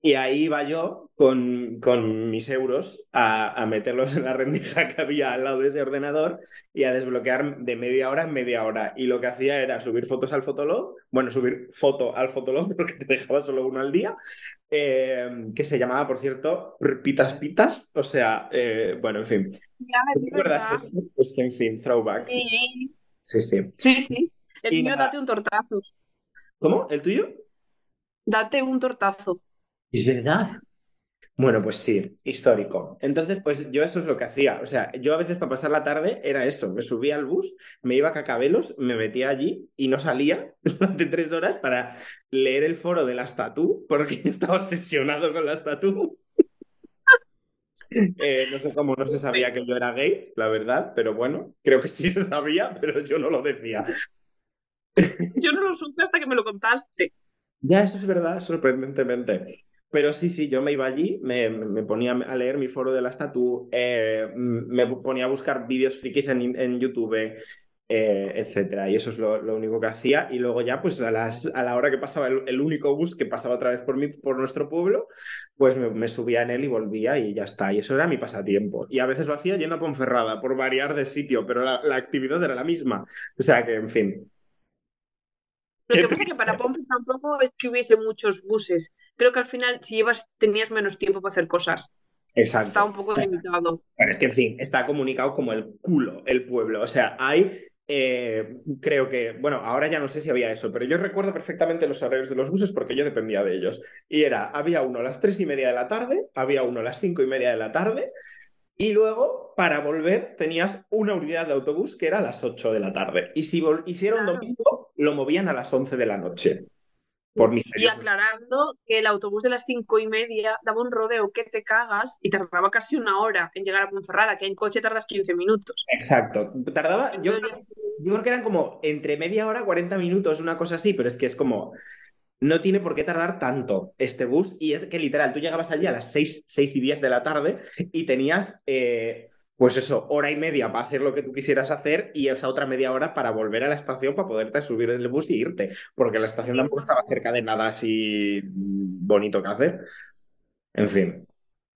Y ahí iba yo con, con mis euros a, a meterlos en la rendija que había al lado de ese ordenador y a desbloquear de media hora en media hora. Y lo que hacía era subir fotos al Fotolog, bueno, subir foto al Fotolog porque te dejaba solo uno al día, eh, que se llamaba, por cierto, Pitas Pitas. O sea, eh, bueno, en fin. ¿Te es acuerdas? Pues que, en fin, throwback. Sí, Sí, sí. sí, sí. El Y mío, nada. date un tortazo. ¿Cómo? ¿El tuyo? Date un tortazo. Es verdad. Bueno, pues sí, histórico. Entonces, pues yo eso es lo que hacía. O sea, yo a veces para pasar la tarde era eso. Me subía al bus, me iba a Cacabelos, me metía allí y no salía durante tres horas para leer el foro de la statú, porque estaba obsesionado con la statú. Eh, no sé cómo no se sabía que yo era gay, la verdad, pero bueno, creo que sí se sabía, pero yo no lo decía. Yo no lo supe hasta que me lo contaste. Ya, eso es verdad, sorprendentemente. Pero sí, sí, yo me iba allí, me, me ponía a leer mi foro de la estatua, eh, me ponía a buscar vídeos frikis en, en YouTube, eh, etcétera. Y eso es lo, lo, único que hacía. Y luego ya, pues a, las, a la hora que pasaba el, único bus que pasaba otra vez por, mi, por nuestro pueblo, pues me, me, subía en él y volvía y ya está. Y eso era mi pasatiempo. Y a veces lo hacía yendo a Ponferrada, por variar de sitio, pero la, la actividad era la misma. O sea que, en fin. Lo que pasa es que para Pompe tampoco es que hubiese muchos buses. Creo que al final, si llevas, tenías menos tiempo para hacer cosas. Exacto. Está un poco limitado. Pero es que, en fin, está comunicado como el culo el pueblo. O sea, hay. Eh, creo que, bueno, ahora ya no sé si había eso, pero yo recuerdo perfectamente los horarios de los buses porque yo dependía de ellos. Y era, había uno a las tres y media de la tarde, había uno a las cinco y media de la tarde, y luego, para volver, tenías una unidad de autobús que era a las 8 de la tarde. Y si hicieron claro. domingo, lo movían a las 11 de la noche. Por y aclarando que el autobús de las cinco y media daba un rodeo que te cagas y tardaba casi una hora en llegar a Ponferrada, que en coche tardas 15 minutos. Exacto. Tardaba, yo, yo creo que eran como entre media hora, 40 minutos, una cosa así, pero es que es como, no tiene por qué tardar tanto este bus. Y es que literal, tú llegabas allí a las 6, 6 y 10 de la tarde y tenías, eh, pues eso, hora y media para hacer lo que tú quisieras hacer y esa otra media hora para volver a la estación para poderte subir en el bus y irte. Porque la estación tampoco estaba cerca de nada así bonito que hacer. En fin.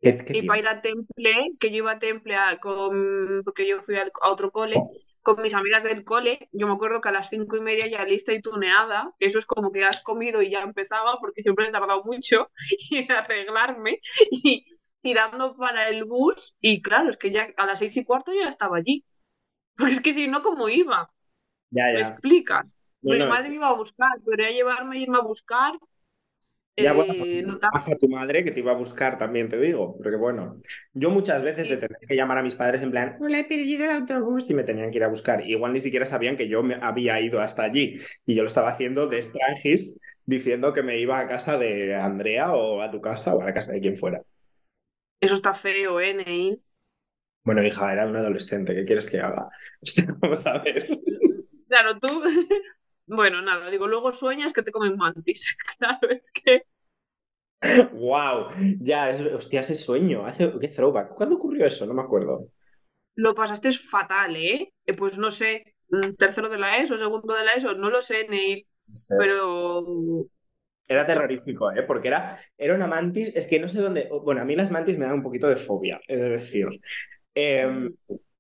¿Qué, qué y para ir a Temple, que yo iba a Temple a, con, porque yo fui a, a otro cole. Oh con mis amigas del cole, yo me acuerdo que a las cinco y media ya lista y tuneada, eso es como que has comido y ya empezaba, porque siempre he tardado mucho en arreglarme y tirando para el bus, y claro, es que ya a las seis y cuarto ya estaba allí. Porque es que si no, ¿cómo iba? Ya, ya. Me explican. No, Mi no, madre me iba a buscar, pero a llevarme y irme a buscar. Ya, bueno, pues, no a tu madre que te iba a buscar también, te digo. Porque bueno, yo muchas veces de tener que llamar a mis padres en plan, no le he perdido el autobús y me tenían que ir a buscar. Igual ni siquiera sabían que yo me había ido hasta allí. Y yo lo estaba haciendo de extranjis, diciendo que me iba a casa de Andrea o a tu casa o a la casa de quien fuera. Eso está feo, ¿eh, Neil? Bueno, hija, era un adolescente. ¿Qué quieres que haga? Vamos a ver. Claro, tú. Bueno, nada, digo, luego sueñas que te comen mantis. Claro, es que. ¡Wow! Ya, es, hostia, ese sueño. Hace, ¿Qué throwback? ¿Cuándo ocurrió eso? No me acuerdo. Lo pasaste fatal, ¿eh? Pues no sé, tercero de la ESO, segundo de la ESO, no lo sé, Neil. Pero. Era terrorífico, ¿eh? Porque era, era una mantis, es que no sé dónde. Bueno, a mí las mantis me dan un poquito de fobia, he de decir. Eh,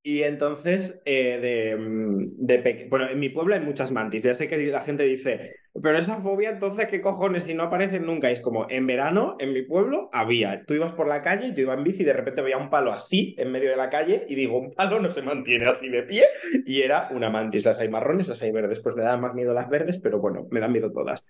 y entonces, eh, de, de bueno, en mi pueblo hay muchas mantis. Ya sé que la gente dice, pero esa fobia, entonces, ¿qué cojones? Si no aparecen nunca. Es como, en verano, en mi pueblo, había. Tú ibas por la calle y tú ibas en bici y de repente veía un palo así en medio de la calle y digo, un palo no se mantiene así de pie. Y era una mantis. Las hay marrones, las hay verdes. Pues me dan más miedo las verdes, pero bueno, me dan miedo todas.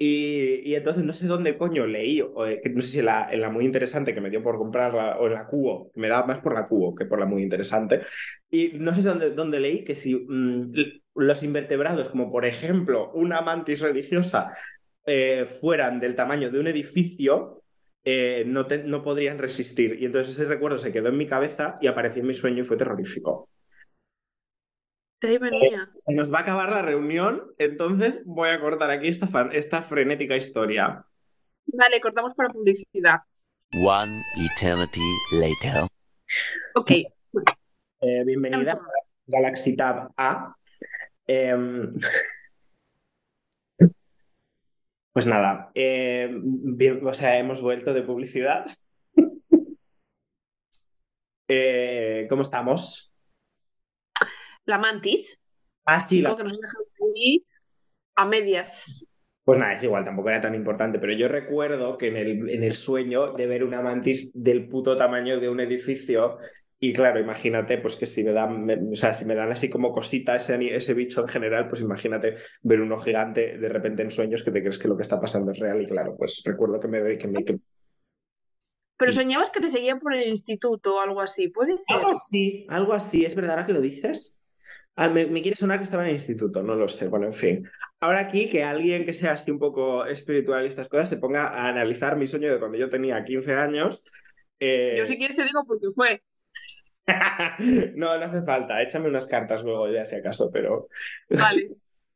Y, entonces no sé dónde coño leí, o, eh, no sé si en la, muy interesante que me dio por comprarla, o en la cubo, me daba más por la cubo que por la muy interesante. Y no sé dónde, dónde leí que si mmm, los invertebrados, como por ejemplo una mantis religiosa, eh, fueran del tamaño de un edificio, eh, no, no podrían resistir. Y entonces ese recuerdo se quedó en mi cabeza y apareció en mi sueño y fue terrorífico. Eh, se nos va a acabar la reunión, entonces voy a cortar aquí esta, esta frenética historia. Vale, cortamos para publicidad. One eternity later. Ok. Eh, bienvenida a Galaxy Tab A. Eh, pues nada, eh, bien, o sea, hemos vuelto de publicidad. Eh, ¿Cómo estamos? La mantis. Ah, sí, la... que nos ahí a medias. Pues nada, es igual, tampoco era tan importante, pero yo recuerdo que en el, en el sueño de ver una mantis del puto tamaño de un edificio y claro, imagínate, pues que si me dan, me, o sea, si me dan así como cosita ese, ese bicho en general, pues imagínate ver uno gigante de repente en sueños que te crees que lo que está pasando es real y claro, pues recuerdo que me... Que me que... Pero soñabas que te seguían por el instituto o algo así, ¿puede ser? Algo así, algo así, es verdad ahora que lo dices. Ah, me, me quiere sonar que estaba en el instituto, no lo sé, bueno, en fin. Ahora aquí que alguien que sea así un poco espiritual y estas cosas se ponga a analizar mi sueño de cuando yo tenía 15 años. eh, Yo si quieres te digo porque fue. No, no hace falta, échame unas cartas luego ya si acaso, pero... Vale.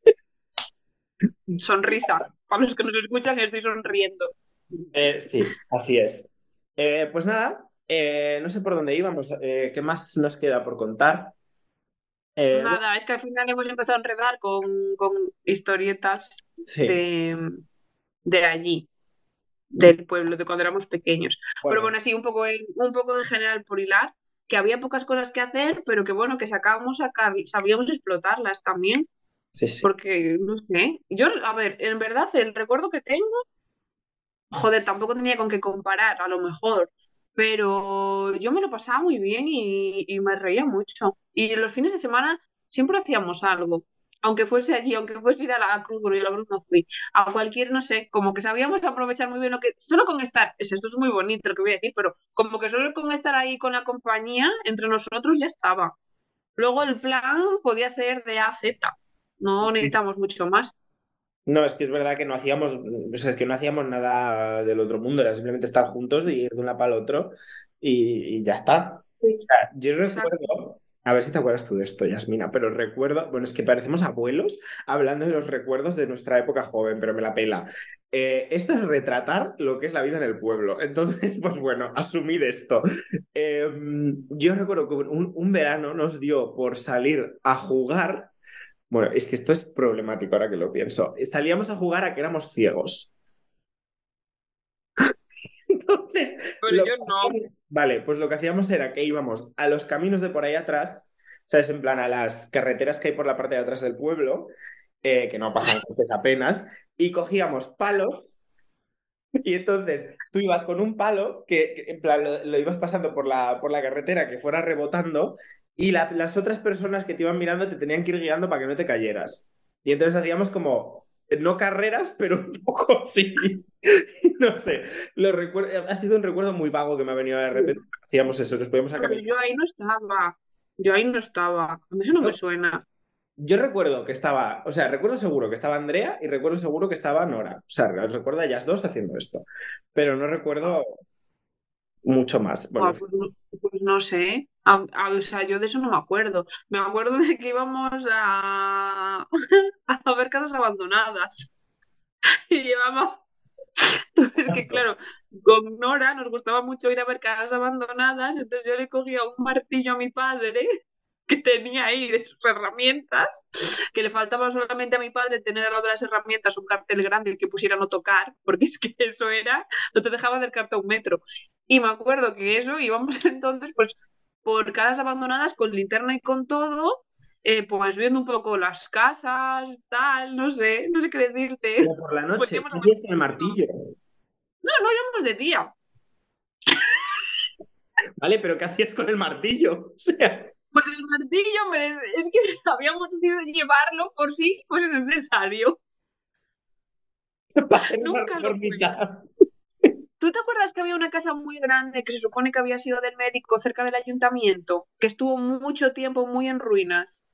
Sonrisa. Para los que nos escuchan estoy sonriendo. Eh, sí, así es. Eh, pues nada, eh, no sé por dónde íbamos, ¿qué más nos queda por contar? Eh, Nada, es que al final hemos empezado a enredar con, con historietas sí, de, de allí, del pueblo, de cuando éramos pequeños. Pero bueno, sí, un poco en, un poco en general por hilar, que había pocas cosas que hacer, pero que bueno, que sacábamos sabíamos explotarlas también, sí, sí. porque no sé. Yo, a ver, en verdad, el recuerdo que tengo, joder, tampoco tenía con qué comparar, a lo mejor. Pero yo me lo pasaba muy bien y, y me reía mucho. Y los fines de semana siempre hacíamos algo. Aunque fuese allí, aunque fuese ir a la cruz, bueno, yo a la cruz no fui. A cualquier, no sé, como que sabíamos aprovechar muy bien lo que. Solo con estar, es- esto es muy bonito lo que voy a decir, pero como que solo con estar ahí con la compañía, entre nosotros ya estaba. Luego el plan podía ser de A a Z. No necesitamos mucho más. No, es que es verdad que no hacíamos, o sea, es que no hacíamos nada del otro mundo, era simplemente estar juntos y ir de una para el otro y, y ya está. Sí, O sea, yo recuerdo, a ver si te acuerdas tú de esto, Yasmina, pero recuerdo, bueno, es que parecemos abuelos hablando de los recuerdos de nuestra época joven, pero me la pela. Eh, esto es retratar lo que es la vida en el pueblo. Entonces, pues bueno, asumid esto. Eh, yo recuerdo que un, un verano nos dio por salir a jugar. Bueno, es que esto es problemático ahora que lo pienso. Salíamos a jugar a que éramos ciegos. Entonces, Pero yo no. vale, pues lo que hacíamos era que íbamos a los caminos de por ahí atrás, ¿sabes? En plan, a las carreteras que hay por la parte de atrás del pueblo, eh, que no pasan coches apenas, y cogíamos palos, y entonces tú ibas con un palo, que, que en plan lo, lo ibas pasando por la, por la carretera que fuera rebotando, y la- las otras personas que te iban mirando te tenían que ir guiando para que no te cayeras. Y entonces hacíamos como, no carreras, pero un poco sí. No sé, lo recuerdo, ha sido un recuerdo muy vago que me ha venido de repente. Hacíamos eso, nos podíamos sacar. Pero yo ahí no estaba. Yo ahí no estaba. A mí eso no me No, suena. Yo recuerdo que estaba, o sea, recuerdo seguro que estaba Andrea y recuerdo seguro que estaba Nora. O sea, recuerdo a ellas dos haciendo esto, pero no recuerdo mucho más. Bueno, Ah, pues, pues no sé. A- a- o sea, yo de eso no me acuerdo. Me acuerdo de que íbamos a, a ver casas abandonadas. Y llevamos. Es que, claro, con Nora nos gustaba mucho ir a ver casas abandonadas. Entonces yo le cogía un martillo a mi padre que tenía ahí de sus herramientas, que le faltaba solamente a mi padre tener al lado de las herramientas un cartel grande que pusiera no tocar, porque es que eso era, no te dejaba acercarte a un metro. Y me acuerdo que eso íbamos entonces, pues, por casas abandonadas con linterna y con todo, eh, pues viendo un poco las casas, tal, no sé, no sé qué decirte. Pero por la noche, Poníamos ¿qué la hacías con el martillo? No, no íbamos de día. ¿Vale? Pero ¿qué hacías con el martillo? O sea, Pues el martillo me... es que habíamos decidido llevarlo por si fuese necesario. para Nunca lo. ¿Tú te acuerdas que había una casa muy grande que se supone que había sido del médico cerca del ayuntamiento, que estuvo mucho tiempo muy en ruinas?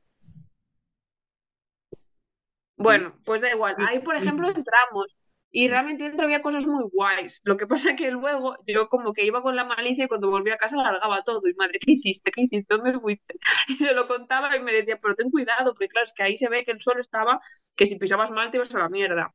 Bueno, pues da igual. Ahí, por ejemplo, entramos y realmente dentro había cosas muy guays. Lo que pasa que luego yo como que iba con la malicia y cuando volvía a casa largaba todo. Y madre, ¿qué hiciste? ¿Qué hiciste? ¿Dónde fuiste? Y se lo contaba y me decía, pero ten cuidado, porque claro, es que ahí se ve que el suelo estaba, que si pisabas mal te ibas a la mierda.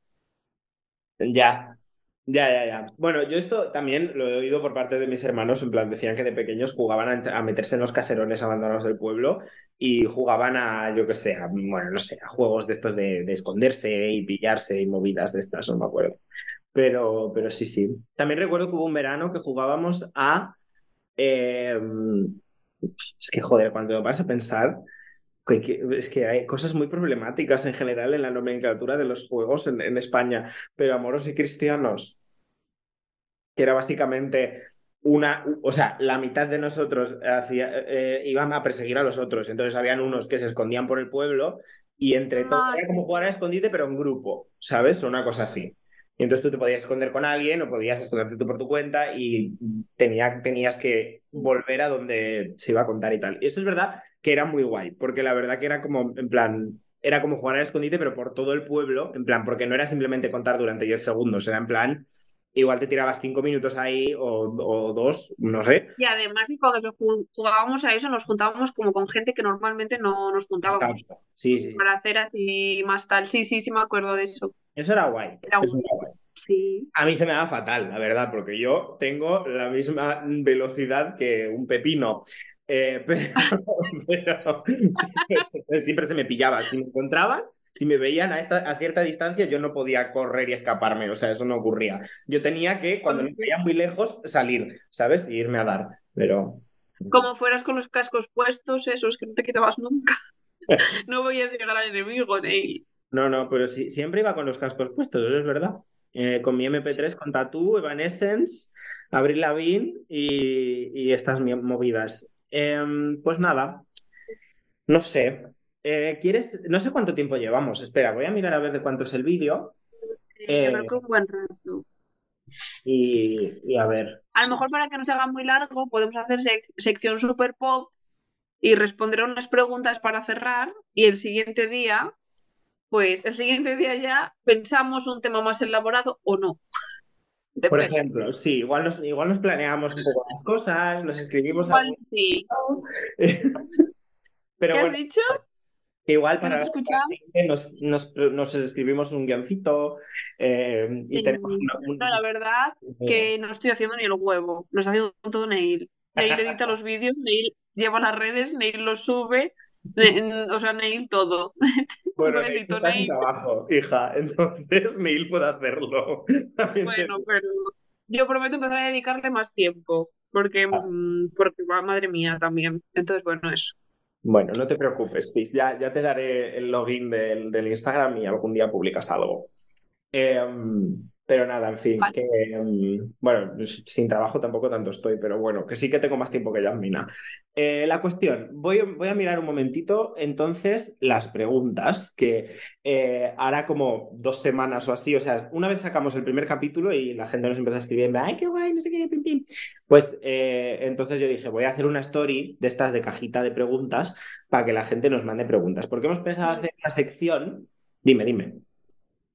Ya, ya, ya, ya. Bueno, yo esto también lo he oído por parte de mis hermanos, en plan, decían que de pequeños jugaban a, meterse en los caserones abandonados del pueblo y jugaban a, yo qué sé, a, bueno, no sé, a juegos de estos de, de esconderse y pillarse y movidas de estas, no me acuerdo. Pero, pero sí, sí. También recuerdo que hubo un verano que jugábamos a... eh, es que, joder, cuando vas a pensar... Es que hay cosas muy problemáticas en general en la nomenclatura de los juegos en, en España, pero amoros y cristianos, que era básicamente una, o sea, la mitad de nosotros hacía, eh, iban a perseguir a los otros, entonces habían unos que se escondían por el pueblo y entre todos Ah, era como jugar a escondite pero en grupo, ¿sabes? O una cosa así. Y entonces tú te podías esconder con alguien o podías esconderte tú por tu cuenta y tenía, tenías que volver a donde se iba a contar y tal. Y eso es verdad que era muy guay, porque la verdad que era como, en plan, era como jugar al escondite, pero por todo el pueblo, en plan, porque no era simplemente contar durante 10 segundos, era en plan, igual te tirabas 5 minutos ahí o, o dos, no sé. Y además, cuando jugábamos a eso, nos juntábamos como con gente que normalmente no nos juntábamos. Exacto. Sí, sí, sí. Para hacer así más tal. Sí, sí, sí, me acuerdo de eso. Eso era guay. Era eso guay. era guay. Sí. A mí se me da fatal, la verdad, porque yo tengo la misma velocidad que un pepino. Eh, pero, pero siempre se me pillaba. Si me encontraban, si me veían a, esta, a cierta distancia, yo no podía correr y escaparme. O sea, eso no ocurría. Yo tenía que, cuando me veían muy lejos, salir, ¿sabes? Y irme a dar. Pero. Como fueras con los cascos puestos, esos que no te quitabas nunca. no voy a llegar al enemigo, Neil. No, no, pero sí, siempre iba con los cascos puestos, eso es verdad. Eh, con mi MP3, con Tattoo, Evanescence, Avril Lavigne y, y estas movidas. Em, pues nada, no sé. Eh, ¿quieres? No sé cuánto tiempo llevamos. Espera, voy a mirar a ver de cuánto es el vídeo. Un buen rato. Y, y a ver. A lo mejor para que no se haga muy largo, podemos hacer sec- sección super pop y responder unas preguntas para cerrar. Y el siguiente día, pues el siguiente día ya pensamos un tema más elaborado o no. Por ejemplo, sí, igual nos, igual nos planeamos un poco las cosas, nos escribimos Igual algo. sí. Pero ¿Qué has bueno, dicho? Igual ¿Que para la nos, nos, nos escribimos un guioncito eh, y Sí. tenemos una- un- No, la verdad que no estoy haciendo ni el huevo. Lo está haciendo todo Neil. Neil edita los vídeos, Neil lleva las redes, Neil los sube. O sea, Neil todo. Bueno, Neil está sin Neil. trabajo, hija, entonces Neil puede hacerlo. También te- Bueno, pero yo prometo empezar a dedicarle más tiempo. Porque, Ah. mm, porque va, madre mía, también. Entonces, bueno, eso. Bueno, no te preocupes, Pis, ya, ya te daré el login del, del Instagram y algún día publicas algo. Em, pero nada, en fin, Vale. que em, bueno, sin trabajo tampoco tanto estoy, pero bueno, que sí que tengo más tiempo que Yasmina. Eh, la cuestión, voy, voy a mirar un momentito entonces las preguntas, que eh, hará como dos semanas o así, o sea, una vez sacamos el primer capítulo y la gente nos empezó a escribir, ay, qué guay, no sé qué, pim, pim. Pues eh, entonces yo dije, voy a hacer una story de estas de cajita de preguntas para que la gente nos mande preguntas, porque hemos pensado hacer una sección, dime, dime.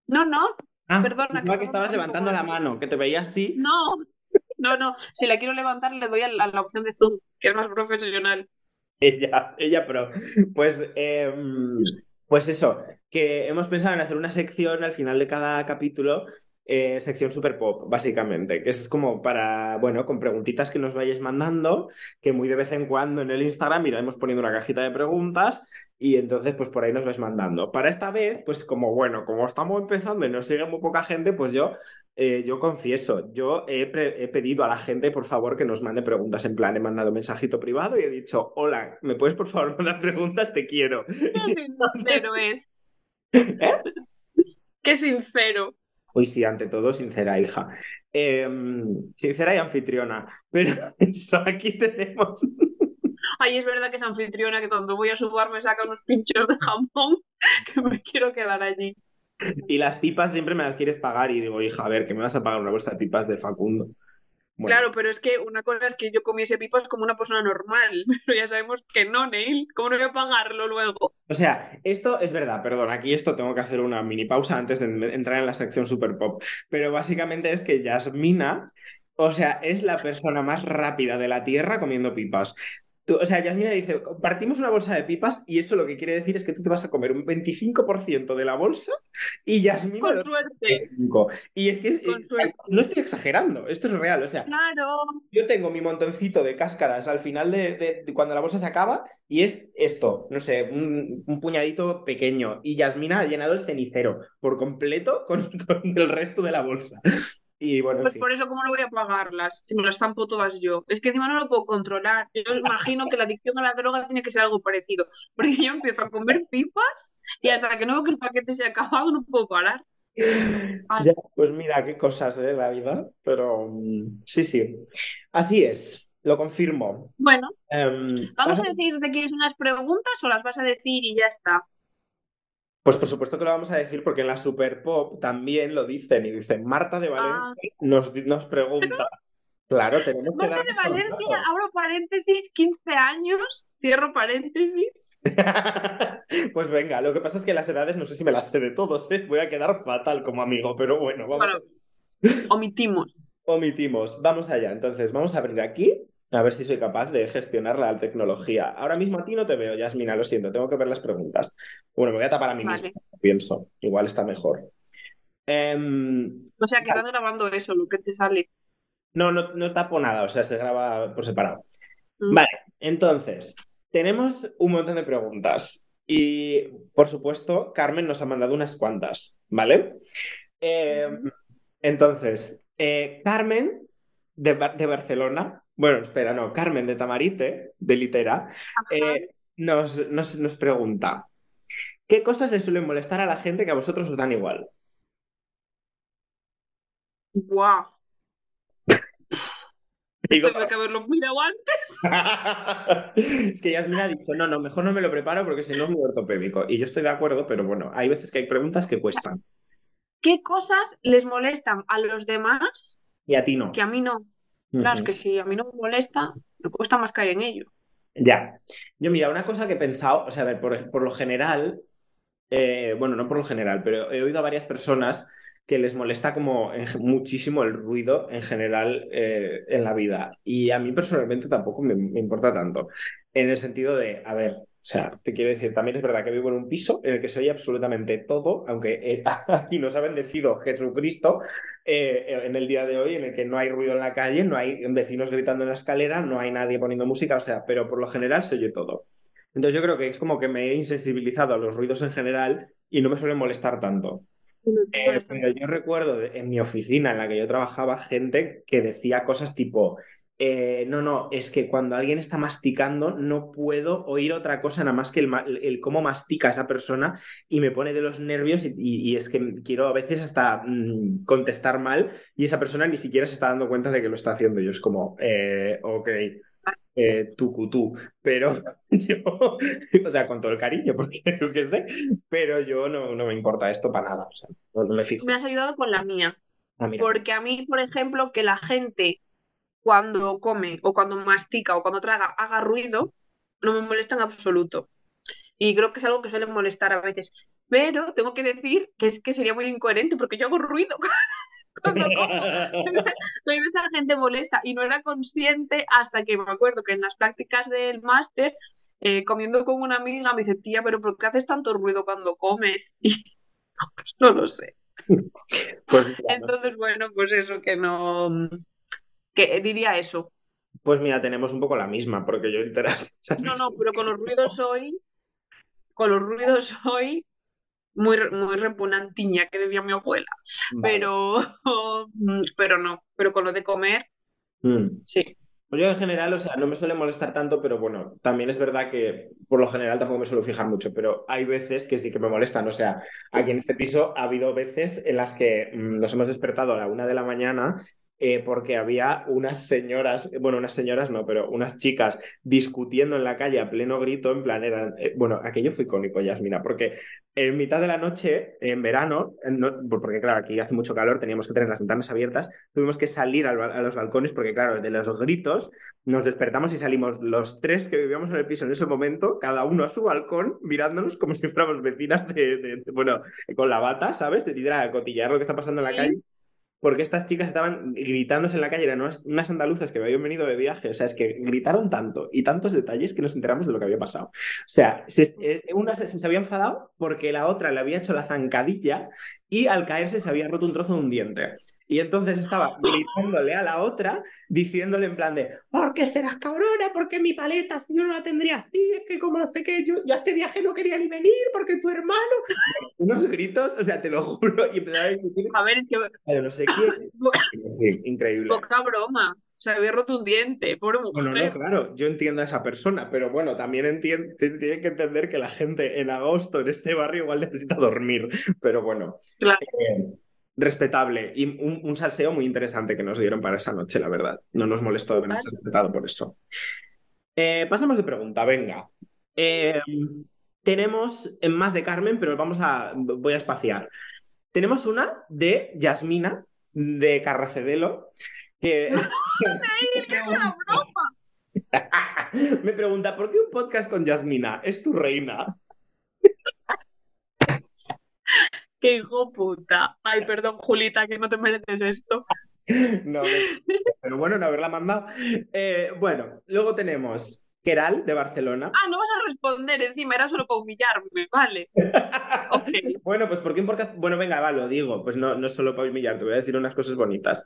No, no, Ah, Perdona, que que estabas levantando la mano, que te veía así. no, no, no. Si la quiero levantar, le doy a la, a la opción de Zoom, que es más profesional. Ella, ella, pero pues, em, pues eso, que hemos pensado en hacer una sección al final de cada capítulo, eh, sección super pop, básicamente, que es como para, bueno, con preguntitas que nos vayáis mandando, que muy de vez en cuando en el Instagram iremos poniendo una cajita de preguntas y entonces pues por ahí nos vais mandando. Para esta vez, pues como bueno, como estamos empezando y nos sigue muy poca gente, pues yo, eh, yo confieso, yo he, pedido a la gente por favor que nos mande preguntas en plan, he mandado mensajito privado y he dicho, hola, ¿me puedes por favor mandar preguntas? Te quiero. Qué sincero es. ¿Eh? Qué sincero. Uy, sí, ante todo, sincera, hija. Em, sincera y anfitriona. Pero eso, aquí tenemos. Ay, es verdad que es anfitriona que cuando voy a su bar me saca unos pinchos de jamón que me quiero quedar allí. Y las pipas siempre me las quieres pagar. Y digo, hija, a ver, que me vas a pagar una bolsa de pipas de Facundo. Bueno, Claro, pero es que una cosa es que yo comiese pipas como una persona normal, pero ya sabemos que no, Neil. ¿Cómo no voy a pagarlo luego? O sea, esto es verdad, perdón, aquí esto tengo que hacer una mini pausa antes de entrar en la sección super pop. Pero básicamente es que Yasmina, o sea, es la persona más rápida de la Tierra comiendo pipas. Tú- o sea, Yasmina dice, partimos una bolsa de pipas y eso lo que quiere decir es que tú te vas a comer un 25% de la bolsa y Yasmina Con suerte. 5. Y es que eh, suerte. no estoy exagerando, esto es real. O sea, Claro. yo tengo mi montoncito de cáscaras al final de, de- de cuando la bolsa se acaba y es esto, no sé, un, un puñadito pequeño. Y Yasmina ha llenado el cenicero por completo con, con el resto de la bolsa. Y bueno, en Pues fin. por eso, ¿cómo no voy a pagarlas? Si me las zampo todas yo. Es que encima no lo puedo controlar. Yo imagino que la adicción a la droga tiene que ser algo parecido. Porque yo empiezo a comer pipas y hasta que no veo que el paquete se ha acabado no puedo parar. Ya, pues mira, qué cosas de la vida, pero mm, sí, sí. Así es, lo confirmo. Bueno, Em, ¿vamos pasa- a decir de quieres unas preguntas o las vas a decir y ya está? Pues por supuesto que lo vamos a decir porque en la Super Pop también lo dicen y dicen Marta de Valencia Ah. nos, nos pregunta. Claro, tenemos que Marta dar de Valencia, abro paréntesis, 15 años, cierro paréntesis. Pues venga, lo que pasa es que las edades no sé si me las sé de todos, ¿eh? Voy a quedar fatal como amigo, pero bueno, vamos Bueno, omitimos. omitimos. Vamos allá. Entonces, vamos a abrir aquí a ver si soy capaz de gestionar la tecnología. Ahora mismo a ti no te veo, Yasmina, lo siento, tengo que ver las preguntas. Bueno, me voy a tapar a mí Vale. mismo, pienso. Igual está mejor. Em, O sea, que estás grabando eso, lo que te sale. no, no, no tapo nada, o sea, se graba por separado. Mm. Vale, entonces, tenemos un montón de preguntas y, por supuesto, Carmen nos ha mandado unas cuantas, ¿vale? Eh, entonces, eh, Carmen de, de Barcelona, bueno, espera, no, Carmen de Tamarite, de Litera, eh, nos, nos, nos pregunta, ¿qué cosas le suelen molestar a la gente que a vosotros os dan igual? Guau. Digo, tengo que haberlo mirado antes. Es que Yasmina ha dicho, no, no, mejor no me lo preparo porque si no es muy ortopédico. Y yo estoy de acuerdo, pero bueno, hay veces que hay preguntas que cuestan. ¿Qué cosas les molestan a los demás Y a ti no. que a mí no? Claro, es que si a mí no me molesta, me cuesta más caer en ello. Ya. Yo, mira, una cosa que he pensado, o sea, a ver, por, por lo general, eh, bueno, no por lo general, pero he oído a varias personas que les molesta como en- muchísimo el ruido en general eh, en la vida. Y a mí personalmente tampoco me, me importa tanto. En el sentido de, a ver, o sea, te quiero decir, también es verdad que vivo en un piso en el que se oye absolutamente todo, aunque eh, aquí nos ha bendecido Jesucristo eh, en el día de hoy, en el que no hay ruido en la calle, no hay vecinos gritando en la escalera, no hay nadie poniendo música, o sea, pero por lo general se oye todo. Entonces yo creo que es como que me he insensibilizado a los ruidos en general y no me suelen molestar tanto. Eh, pero yo recuerdo en mi oficina en la que yo trabajaba gente que decía cosas tipo, eh, no, no, es que cuando alguien está masticando no puedo oír otra cosa nada más que el, cómo mastica esa persona y me pone de los nervios y, y- y es que quiero a veces hasta mm, contestar mal y esa persona ni siquiera se está dando cuenta de que lo está haciendo. Yo es como, eh, ok, eh, tú, tú, pero yo, o sea, con todo el cariño, porque yo qué sé, pero yo no, no me importa esto para nada, o sea, no, no me fijo. Me has ayudado con la mía. Ah. Porque a mí, por ejemplo, que la gente cuando come o cuando mastica o cuando traga haga ruido, no me molesta en absoluto. Y creo que es algo que suele molestar a veces. Pero tengo que decir que es que sería muy incoherente porque yo hago ruido cuando como. Soy de esa gente molesta y no era consciente hasta que me acuerdo que en las prácticas del máster, eh, comiendo con una amiga, me dice, tía, pero ¿por qué haces tanto ruido cuando comes? Y pues no lo sé. Pues Entonces, bueno, pues eso, que no. Que diría eso. pues mira, tenemos un poco la misma, porque yo literal. No, no, pero con los ruidos soy. Con los ruidos muy, re- muy repugnantiña, que decía mi abuela. Vale. Pero. Pero no. Pero con lo de comer, Mm. sí. Pues yo en general, o sea, no me suele molestar tanto, pero bueno, también es verdad que por lo general tampoco me suelo fijar mucho, pero hay veces que sí que me molestan. O sea, aquí en este piso ha habido veces en las que mm, nos hemos despertado a la una de la mañana eh, porque había unas señoras, bueno, unas señoras no, pero unas chicas discutiendo en la calle a pleno grito, en plan, eran, eh, bueno, aquello fue icónico, Yasmina, porque en mitad de la noche, en verano, en no- porque claro, aquí hace mucho calor, teníamos que tener las ventanas abiertas, tuvimos que salir al ba- a los balcones porque claro, de los gritos nos despertamos y salimos los tres que vivíamos en el piso en ese momento, cada uno a su balcón, mirándonos como si fuéramos vecinas de, de- de- bueno, con la bata, ¿sabes? De ir a cotillar lo que está pasando en la calle. Porque estas chicas estaban gritándose en la calle, eran unas, andaluzas que habían venido de viaje, o sea, es que gritaron tanto y tantos detalles que nos enteramos de lo que había pasado. O sea, se- eh, una se, se había enfadado porque la otra le había hecho la zancadilla y al caerse se había roto un trozo de un diente. Y entonces estaba gritándole a la otra, diciéndole en plan de, ¿por qué serás cabrona? ¿Por qué mi paleta si yo no la tendría así? Es que como no sé qué, yo, yo a este viaje no quería ni venir porque tu hermano... Unos gritos, o sea, te lo juro, y empezaron a discutir A ver, es que de no sé bo- Sí, increíble. poca broma. Se había roto un diente, pobre No, no, no, mujer. claro, yo entiendo a esa persona, pero bueno, también tienen que entender que la gente en agosto en este barrio igual necesita dormir, pero bueno, Claro. eh, respetable y un, un salseo muy interesante que nos dieron para esa noche, la verdad. No nos molestó de habernos Vale. despertado por eso. Eh, pasamos de pregunta, venga. Eh, tenemos más de Carmen, pero vamos a, voy a espaciar. Tenemos una de Yasmina, de Carracedelo, que... Me pregunta, ¿por qué un podcast con Yasmina? ¿Es tu reina? ¡Qué hijo puta! Ay, perdón, Julita, que no te mereces esto. No, pero bueno, no haberla mandado. Eh, bueno, luego tenemos Keral, de Barcelona. Ah, no vas a responder encima, era solo para humillarme, vale. Bueno, pues ¿por qué importa? Bueno, venga, va, lo digo, pues no, no es solo para humillarte, voy a decir unas cosas bonitas.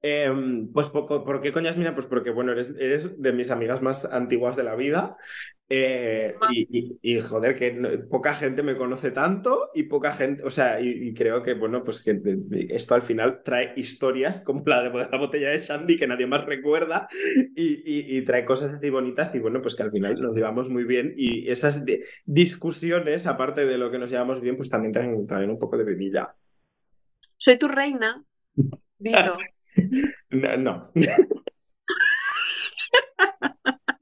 Em, pues ¿por, qué coñas mira? Pues porque, bueno, eres, eres de mis amigas más antiguas de la vida eh, y, joder, que poca gente me conoce tanto y poca gente, o sea, y, creo que, bueno, pues que esto al final trae historias como la de la botella de Shandy que nadie más recuerda y, trae cosas así bonitas y bueno, pues que al final nos llevamos muy bien y esas discusiones, aparte de lo que nos llevamos bien, pues también traen, traen un poco de vidilla. Soy tu reina. Dilo. no. no.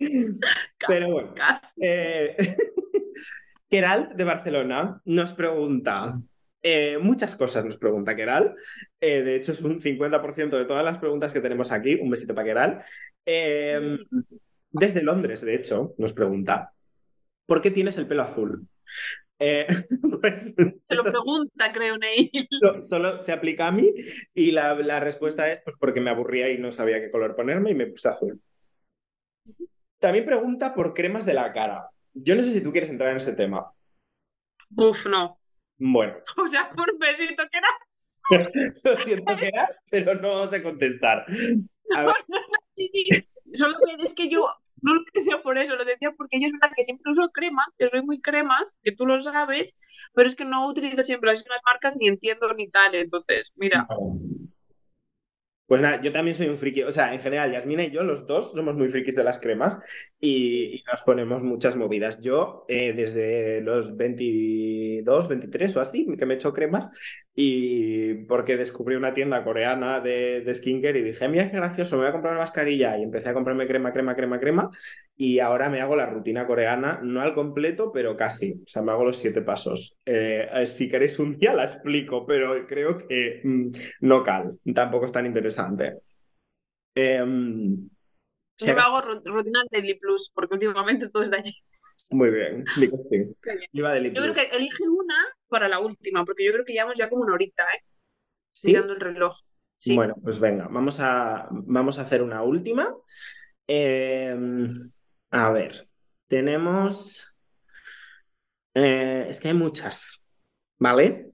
Pero bueno. Eh, Keral de Barcelona nos pregunta. Eh, muchas cosas nos pregunta Keral. Eh, de hecho, es un 50% de todas las preguntas que tenemos aquí. Un besito para Keral. Em, desde Londres, de hecho, nos pregunta: ¿Por qué tienes el pelo azul? pues, Te lo pregunta, creo, Neil. Solo, se aplica a mí y la, la, respuesta es pues porque me aburría y no sabía qué color ponerme y me puse azul. También pregunta por cremas de la cara. Yo no sé si tú quieres entrar en ese tema. Uf, no. Bueno. O sea, un besito que era. lo siento que era, pero no sé contestar. Solo que es que yo no lo decía por eso, lo decía porque yo es verdad que siempre uso crema, que soy muy cremas, que tú lo sabes, pero es que no utilizo siempre las mismas marcas ni entiendo ni tal. Entonces, mira. Pues nada, yo también soy un friki. O sea, en general, Yasmina y yo, los dos, somos muy frikis de las cremas y, nos ponemos muchas movidas. Yo, eh, desde los 22, 23 o así, que me he hecho cremas y porque descubrí una tienda coreana de, skincare y dije, mira qué gracioso, me voy a comprar una mascarilla y empecé a comprarme crema, crema, crema, crema y ahora me hago la rutina coreana, no al completo, pero casi. O sea, me hago los siete pasos. Eh, eh, si queréis un día la explico, pero creo que mm, no cal. Tampoco es tan interesante. Em, Yo me hago rutina Daily Plus, porque últimamente todo es de allí. Muy bien, digo sí. yo creo que elige una para la última, porque yo creo que llevamos ya como una horita, ¿eh? ¿Sí? el reloj. Bueno, pues venga, vamos a, vamos a hacer una última. Eh, a ver, tenemos... Eh, es que hay muchas, ¿vale?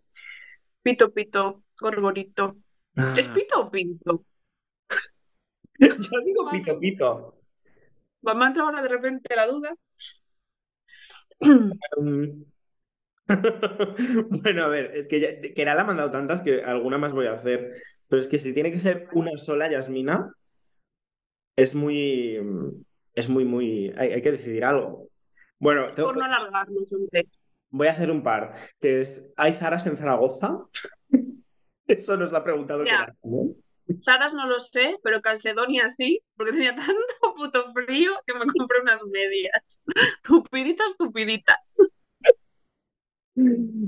Pito, pito, gorgorito. ¿Es ah. pito o pinto? Yo digo pito, pito. ¿Va a entrar ahora de repente la duda? bueno, a ver, es que, ya, que la ha mandado tantas que alguna más voy a hacer. Pero es que si tiene que ser una sola Yasmina, es muy es muy, muy. Hay, que decidir algo. Bueno, tengo... Por no alargarnos, Voy a hacer un par. Que es, ¿hay Zaras en Zaragoza? Eso nos lo ha preguntado. ¿no? Zaras no lo sé, pero Calcedonia sí, porque tenía tanto puto frío que me compré unas medias. Tupiditas, tupiditas.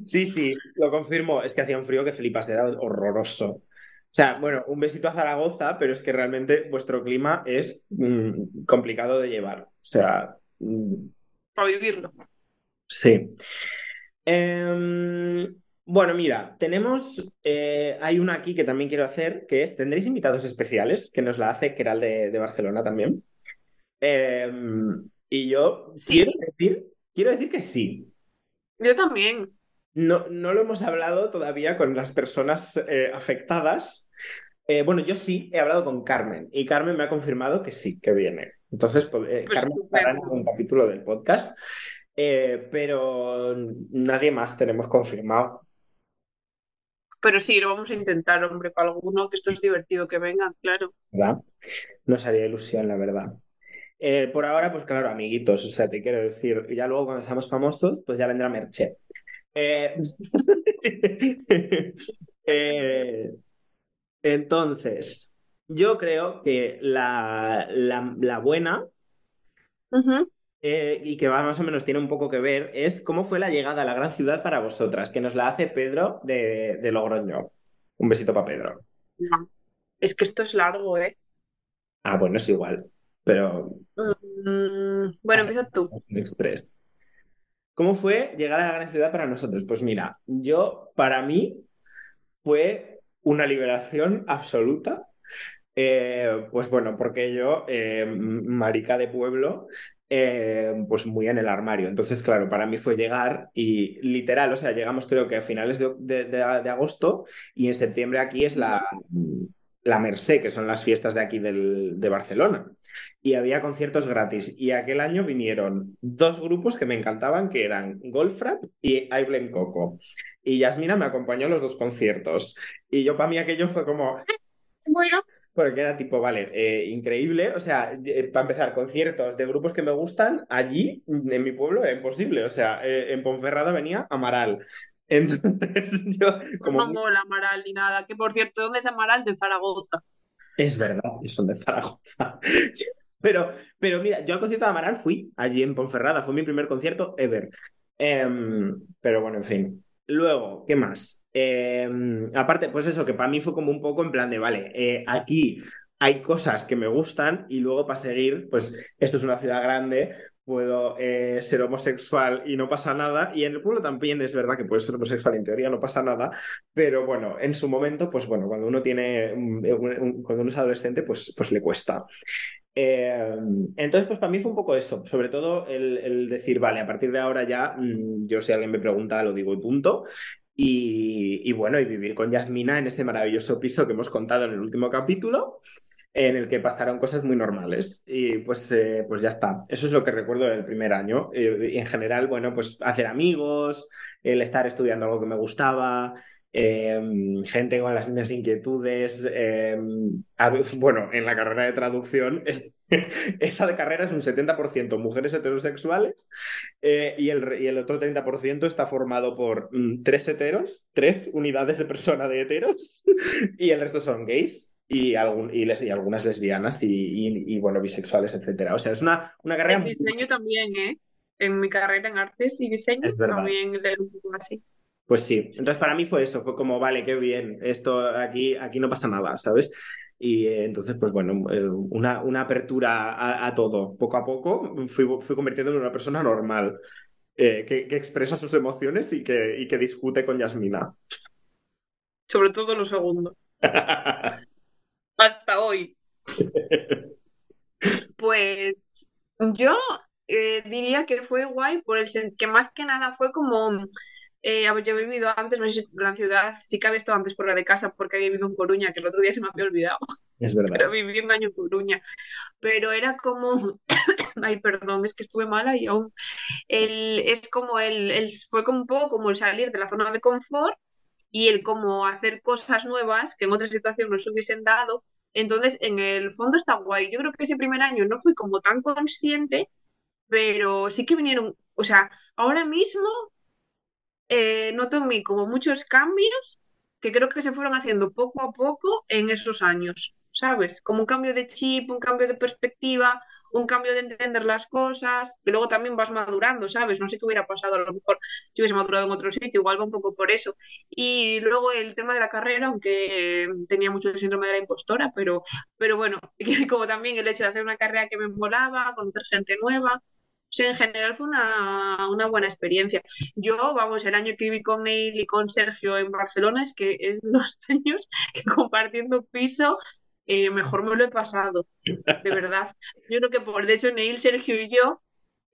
Sí, sí, lo confirmo. Es que hacía un frío que flipas, era horroroso. O sea, bueno, un besito a Zaragoza, pero es que realmente vuestro clima es mm, complicado de llevar. O sea. Mm, Para vivirlo. Sí. Em, bueno, mira, tenemos. Eh, hay una aquí que también quiero hacer, que es: ¿tendréis invitados especiales? Que nos la hace Keral de, de Barcelona también. Em, y yo quiero decir, quiero decir que sí. Yo también. No, no lo hemos hablado todavía con las personas eh, afectadas. Eh, bueno, yo sí he hablado con Carmen y Carmen me ha confirmado que sí, que viene. Entonces, pues, eh, pues Carmen estará en un capítulo del podcast, pero nadie más tenemos confirmado. Pero sí, lo vamos a intentar, hombre, con alguno, que esto es divertido que vengan, claro. ¿Verdad? Nos haría ilusión, la verdad. por ahora, pues claro, amiguitos, o sea, te quiero decir, ya luego cuando seamos famosos, pues ya vendrá Merche. Eh, eh, entonces, yo creo que la, la, buena eh, y que va más o menos tiene un poco que ver, es cómo fue la llegada a la gran ciudad para vosotras, que nos la hace Pedro de, de Logroño. Un besito para Pedro. Es que esto es largo, ¿eh? Ah, bueno, es igual, pero... Mm, bueno, empieza tú. Express. ¿Cómo fue llegar a la gran ciudad para nosotros? Pues mira, yo, para mí, fue una liberación absoluta. Eh, pues bueno, porque yo, eh, marica de pueblo, eh, pues muy en el armario. Entonces, claro, para mí fue llegar y literal, o sea, llegamos creo que a finales de, agosto y en septiembre aquí es la, la Merced, que son las fiestas de aquí de Barcelona. Y había conciertos gratis. Y aquel año vinieron dos grupos que me encantaban, que eran Golfrap y I Blame Coco. Y Yasmina me acompañó a los dos conciertos. Y yo para mí aquello fue como, bueno, porque era tipo, vale, eh, increíble. O sea, eh, para empezar, conciertos de grupos que me gustan, allí, en mi pueblo, era imposible. O sea, eh, en Ponferrada venía Amaral. Entonces, yo. Como... No mola Amaral ni nada. Que por cierto, ¿dónde es Amaral? De Zaragoza. Es verdad que son de Zaragoza. Pero, pero mira, yo al concierto de Amaral fui allí en Ponferrada, fue mi primer concierto ever. Em, pero bueno, en fin. Luego, ¿qué más? Em, aparte, pues eso, que para mí fue como un poco en plan de, vale, eh, aquí hay cosas que me gustan y luego para seguir, pues esto es una ciudad grande, puedo eh, ser homosexual y no pasa nada. Y en el pueblo también es verdad que puedes ser homosexual, en teoría no pasa nada. Pero bueno, en su momento, pues bueno, cuando uno tiene, cuando uno es adolescente, pues, pues le cuesta. Eh, entonces, pues para mí fue un poco eso, sobre todo el, decir, vale, a partir de ahora ya, mm, yo si alguien me pregunta, lo digo y punto. Y, bueno, y vivir con Yasmina en este maravilloso piso que hemos contado en el último capítulo, en el que pasaron cosas muy normales. Y pues, eh, pues ya está. Eso es lo que recuerdo del primer año. Eh, y en general, bueno, pues hacer amigos, el estar estudiando algo que me gustaba, Em, gente con las mismas inquietudes. Em, bueno, en la carrera de traducción, esa de carrera es un 70% mujeres heterosexuales eh, y, el, y, el, otro 30% está formado por mm, tres heteros, tres unidades de persona de heteros y el resto son gays. Y, algún, y, les, y algunas lesbianas y, y, bueno, bisexuales, etcétera. O sea, es una, una carrera... En diseño también, ¿eh? En mi carrera en artes y diseño también leer un poco así. Pues sí, entonces para mí fue eso, fue como, vale, qué bien, esto aquí, aquí no pasa nada, ¿sabes? Y eh, entonces, pues bueno, eh, una, una apertura a, todo. Poco a poco fui, fui convirtiéndome en una persona normal, eh, que, que, expresa sus emociones y que, y que discute con Yasmina. Sobre todo lo segundo. Hasta hoy. pues yo diría que fue guay por el que más que nada fue como eh, yo he vivido antes, no sé si la ciudad, sí que había estado antes por la de casa porque había vivido en Coruña, que el otro día se me había olvidado. Es verdad. Pero viví un año en Coruña. Pero era como, ay, perdón, es que estuve mala y aún, el, es como el, el, fue como un poco como el salir de la zona de confort y el como hacer cosas nuevas que en otra situación no se hubiesen dado. Entonces, en el fondo está guay. Yo creo que ese primer año no fui como tan consciente, pero sí que vinieron, o sea, ahora mismo eh, noto en mí como muchos cambios que creo que se fueron haciendo poco a poco en esos años, ¿sabes? Como un cambio de chip, un cambio de perspectiva, un cambio de entender las cosas, que luego también vas madurando, ¿sabes? No sé qué hubiera pasado, a lo mejor si hubiese madurado en otro sitio, igual va un poco por eso. Y luego el tema de la carrera, aunque tenía mucho síndrome de la impostora, pero, pero bueno, como también el hecho de hacer una carrera que me molaba, conocer gente nueva, Sí, en general fue una, una, buena experiencia. Yo, vamos, el año que viví con Neil y con Sergio en Barcelona es que es los años que compartiendo piso eh, mejor me lo he pasado, de verdad. Yo creo que por de hecho Neil, Sergio y yo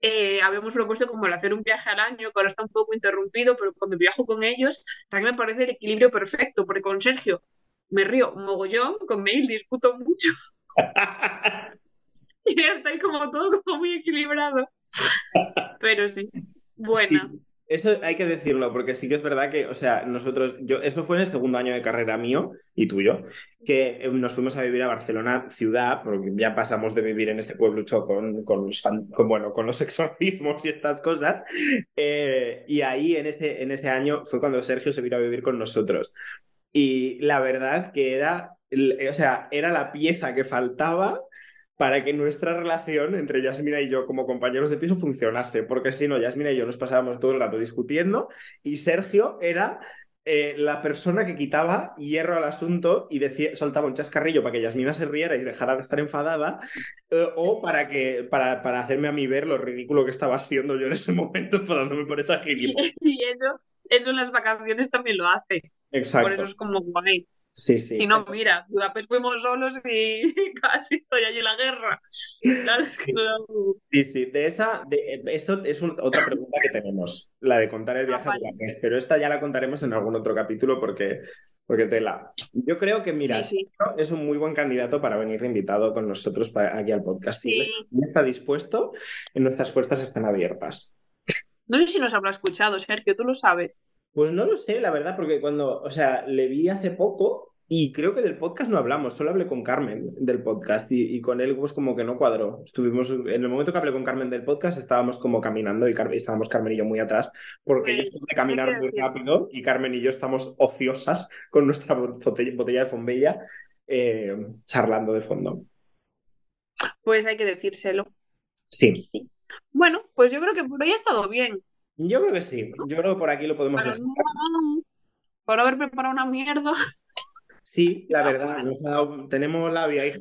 eh, habíamos propuesto como el hacer un viaje al año, que ahora está un poco interrumpido, pero cuando viajo con ellos también me parece el equilibrio perfecto, porque con Sergio me río mogollón, con Neil discuto mucho. y está ahí como todo como muy equilibrado. Pero sí, buena. Eso hay que decirlo, porque sí que es verdad que, o sea, nosotros, yo, eso fue en el segundo año de carrera mío y tuyo, que eh, nos fuimos a vivir a Barcelona ciudad, porque ya pasamos de vivir en este pueblo con, con, los, bueno, con los exorcismos y estas cosas. Eh, y ahí en ese, en ese año fue cuando Sergio se vino a vivir con nosotros. Y la verdad que era, o sea, era la pieza que faltaba para que nuestra relación entre Yasmina y yo como compañeros de piso funcionase, porque si no, Yasmina y yo nos pasábamos todo el rato discutiendo y Sergio era eh, la persona que quitaba hierro al asunto y decía, soltaba un chascarrillo para que Yasmina se riera y dejara de estar enfadada, eh, o para, que, para, para hacerme a mí ver lo ridículo que estaba siendo yo en ese momento parándome por esa gilipollas. Y eso, eso en las vacaciones también lo hace. Por eso Exacto. es como guay. Sí, sí. Si no, mira, Budapest fuimos solos y casi estoy allí en la guerra. Claro, es que no- Sí, sí, de esa, de, esto es un- otra pregunta que tenemos, la de contar el viaje Ah, a vale. Budapest, pero esta ya la contaremos en algún otro capítulo porque, porque tela. Yo creo que, mira, Sí, sí. Sergio es un muy buen candidato para venir invitado con nosotros pa- aquí al podcast. Si Sí. está dispuesto, nuestras puertas están abiertas. No sé si nos habrá escuchado, Sergio, tú lo sabes. Pues no lo sé, la verdad, porque cuando, o sea, le vi hace poco y creo que del podcast no hablamos, solo hablé con Carmen del podcast y, y con él pues como que no cuadró. Estuvimos, en el momento que hablé con Carmen del podcast estábamos como caminando y Car- estábamos Carmen y yo muy atrás porque yo Pues, estoy de caminar muy rápido y Carmen y yo estamos ociosas con nuestra botella, botella de Fombella eh, charlando de fondo. Pues hay que decírselo. Sí, Sí. Bueno, pues yo creo que por hoy ha estado bien. yo creo que sí, yo creo que por aquí lo podemos no, por haber preparado una mierda. Sí, la verdad, nos ha dado- tenemos labia, hija.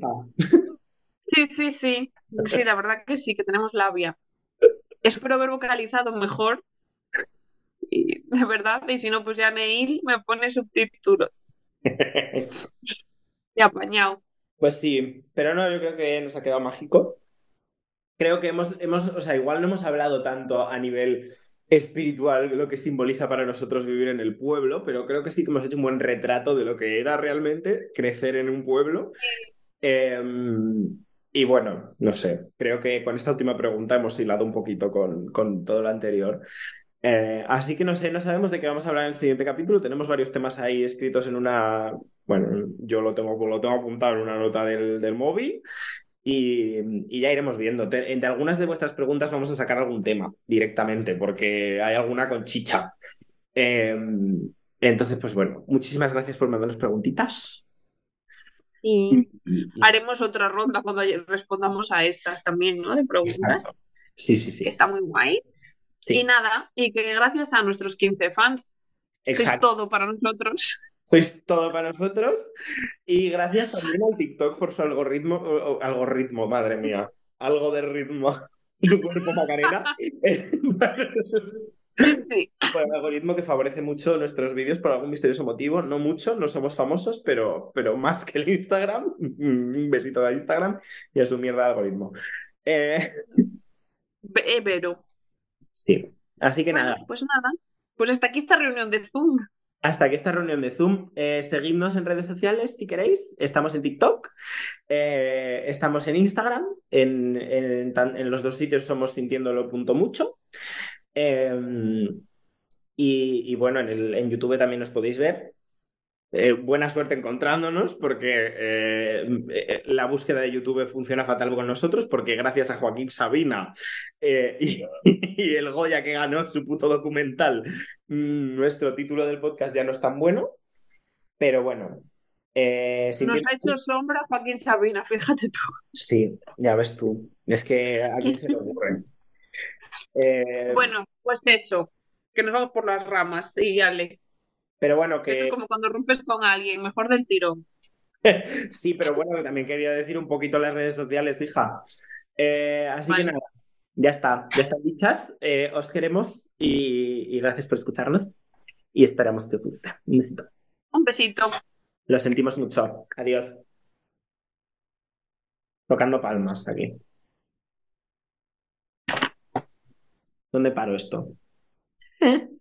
Sí, sí, sí. Sí, la verdad que sí, que tenemos labia. Espero haber vocalizado mejor. Y, de verdad, y si no, pues ya Neil me pone subtítulos. Y apañado. Pues sí, pero no, yo creo que nos ha quedado mágico. Creo que hemos, hemos, o sea, igual no hemos hablado tanto a nivel espiritual lo que simboliza para nosotros vivir en el pueblo, pero creo que sí que hemos hecho un buen retrato de lo que era realmente crecer en un pueblo. Eh, y bueno, no sé, creo que con esta última pregunta hemos hilado un poquito con, con todo lo anterior. Eh, así que no sé, no sabemos de qué vamos a hablar en el siguiente capítulo. Tenemos varios temas ahí escritos en una. Bueno, yo lo tengo, lo tengo apuntado en una nota del, del móvil y, y ya iremos viendo. Te- entre algunas de vuestras preguntas vamos a sacar algún tema directamente, porque hay alguna con chicha. Eh, entonces, pues bueno, muchísimas gracias por mandarnos preguntitas. Y Y- y- haremos otra ronda cuando respondamos a estas también, ¿no? De preguntas, Exacto. Sí, sí, que sí. está muy guay. Sí, Y nada, y que gracias a nuestros 15 fans, exacto. todo para nosotros. Sois todo para nosotros. Y gracias también al TikTok por su algoritmo. o- o- algoritmo, madre mía. Algo de ritmo. Tu cuerpo, Macarena. Sí. por el algoritmo que favorece mucho nuestros vídeos por algún misterioso motivo. No mucho, no somos famosos, pero, pero más que el Instagram. Un besito al Instagram y a su mierda de algoritmo. Eh, Pero, sí. Así que bueno, nada, pues nada. Pues hasta aquí esta reunión de Zoom. Hasta aquí esta reunión de Zoom. Eh, seguidnos en redes sociales si queréis. Estamos en TikTok, eh, estamos en Instagram. En, en los dos sitios somos sintiéndolo punto mucho. Eh, y, y bueno, en, el, en YouTube también nos podéis ver. Eh, buena suerte encontrándonos porque eh, eh, la búsqueda de YouTube funciona fatal con nosotros porque gracias a Joaquín Sabina eh, y, y el Goya que ganó su puto documental, mm, nuestro título del podcast ya no es tan bueno. Pero bueno, Nos ha hecho sombra Joaquín Sabina, fíjate tú. Sí, ya ves tú. Es que a quién se le ocurre. Bueno, pues eso, que nos vamos por las ramas y dale. Pero bueno, Esto que es como cuando rompes con alguien, mejor del tirón. sí, pero bueno, también quería decir un poquito las redes sociales, hija. Eh, así que nada, ya está, ya están dichas. Eh, os queremos y, y gracias por escucharnos. Y esperamos que os guste. Un besito. Un besito. Lo sentimos mucho. Adiós. Tocando palmas aquí. ¿Dónde paro esto?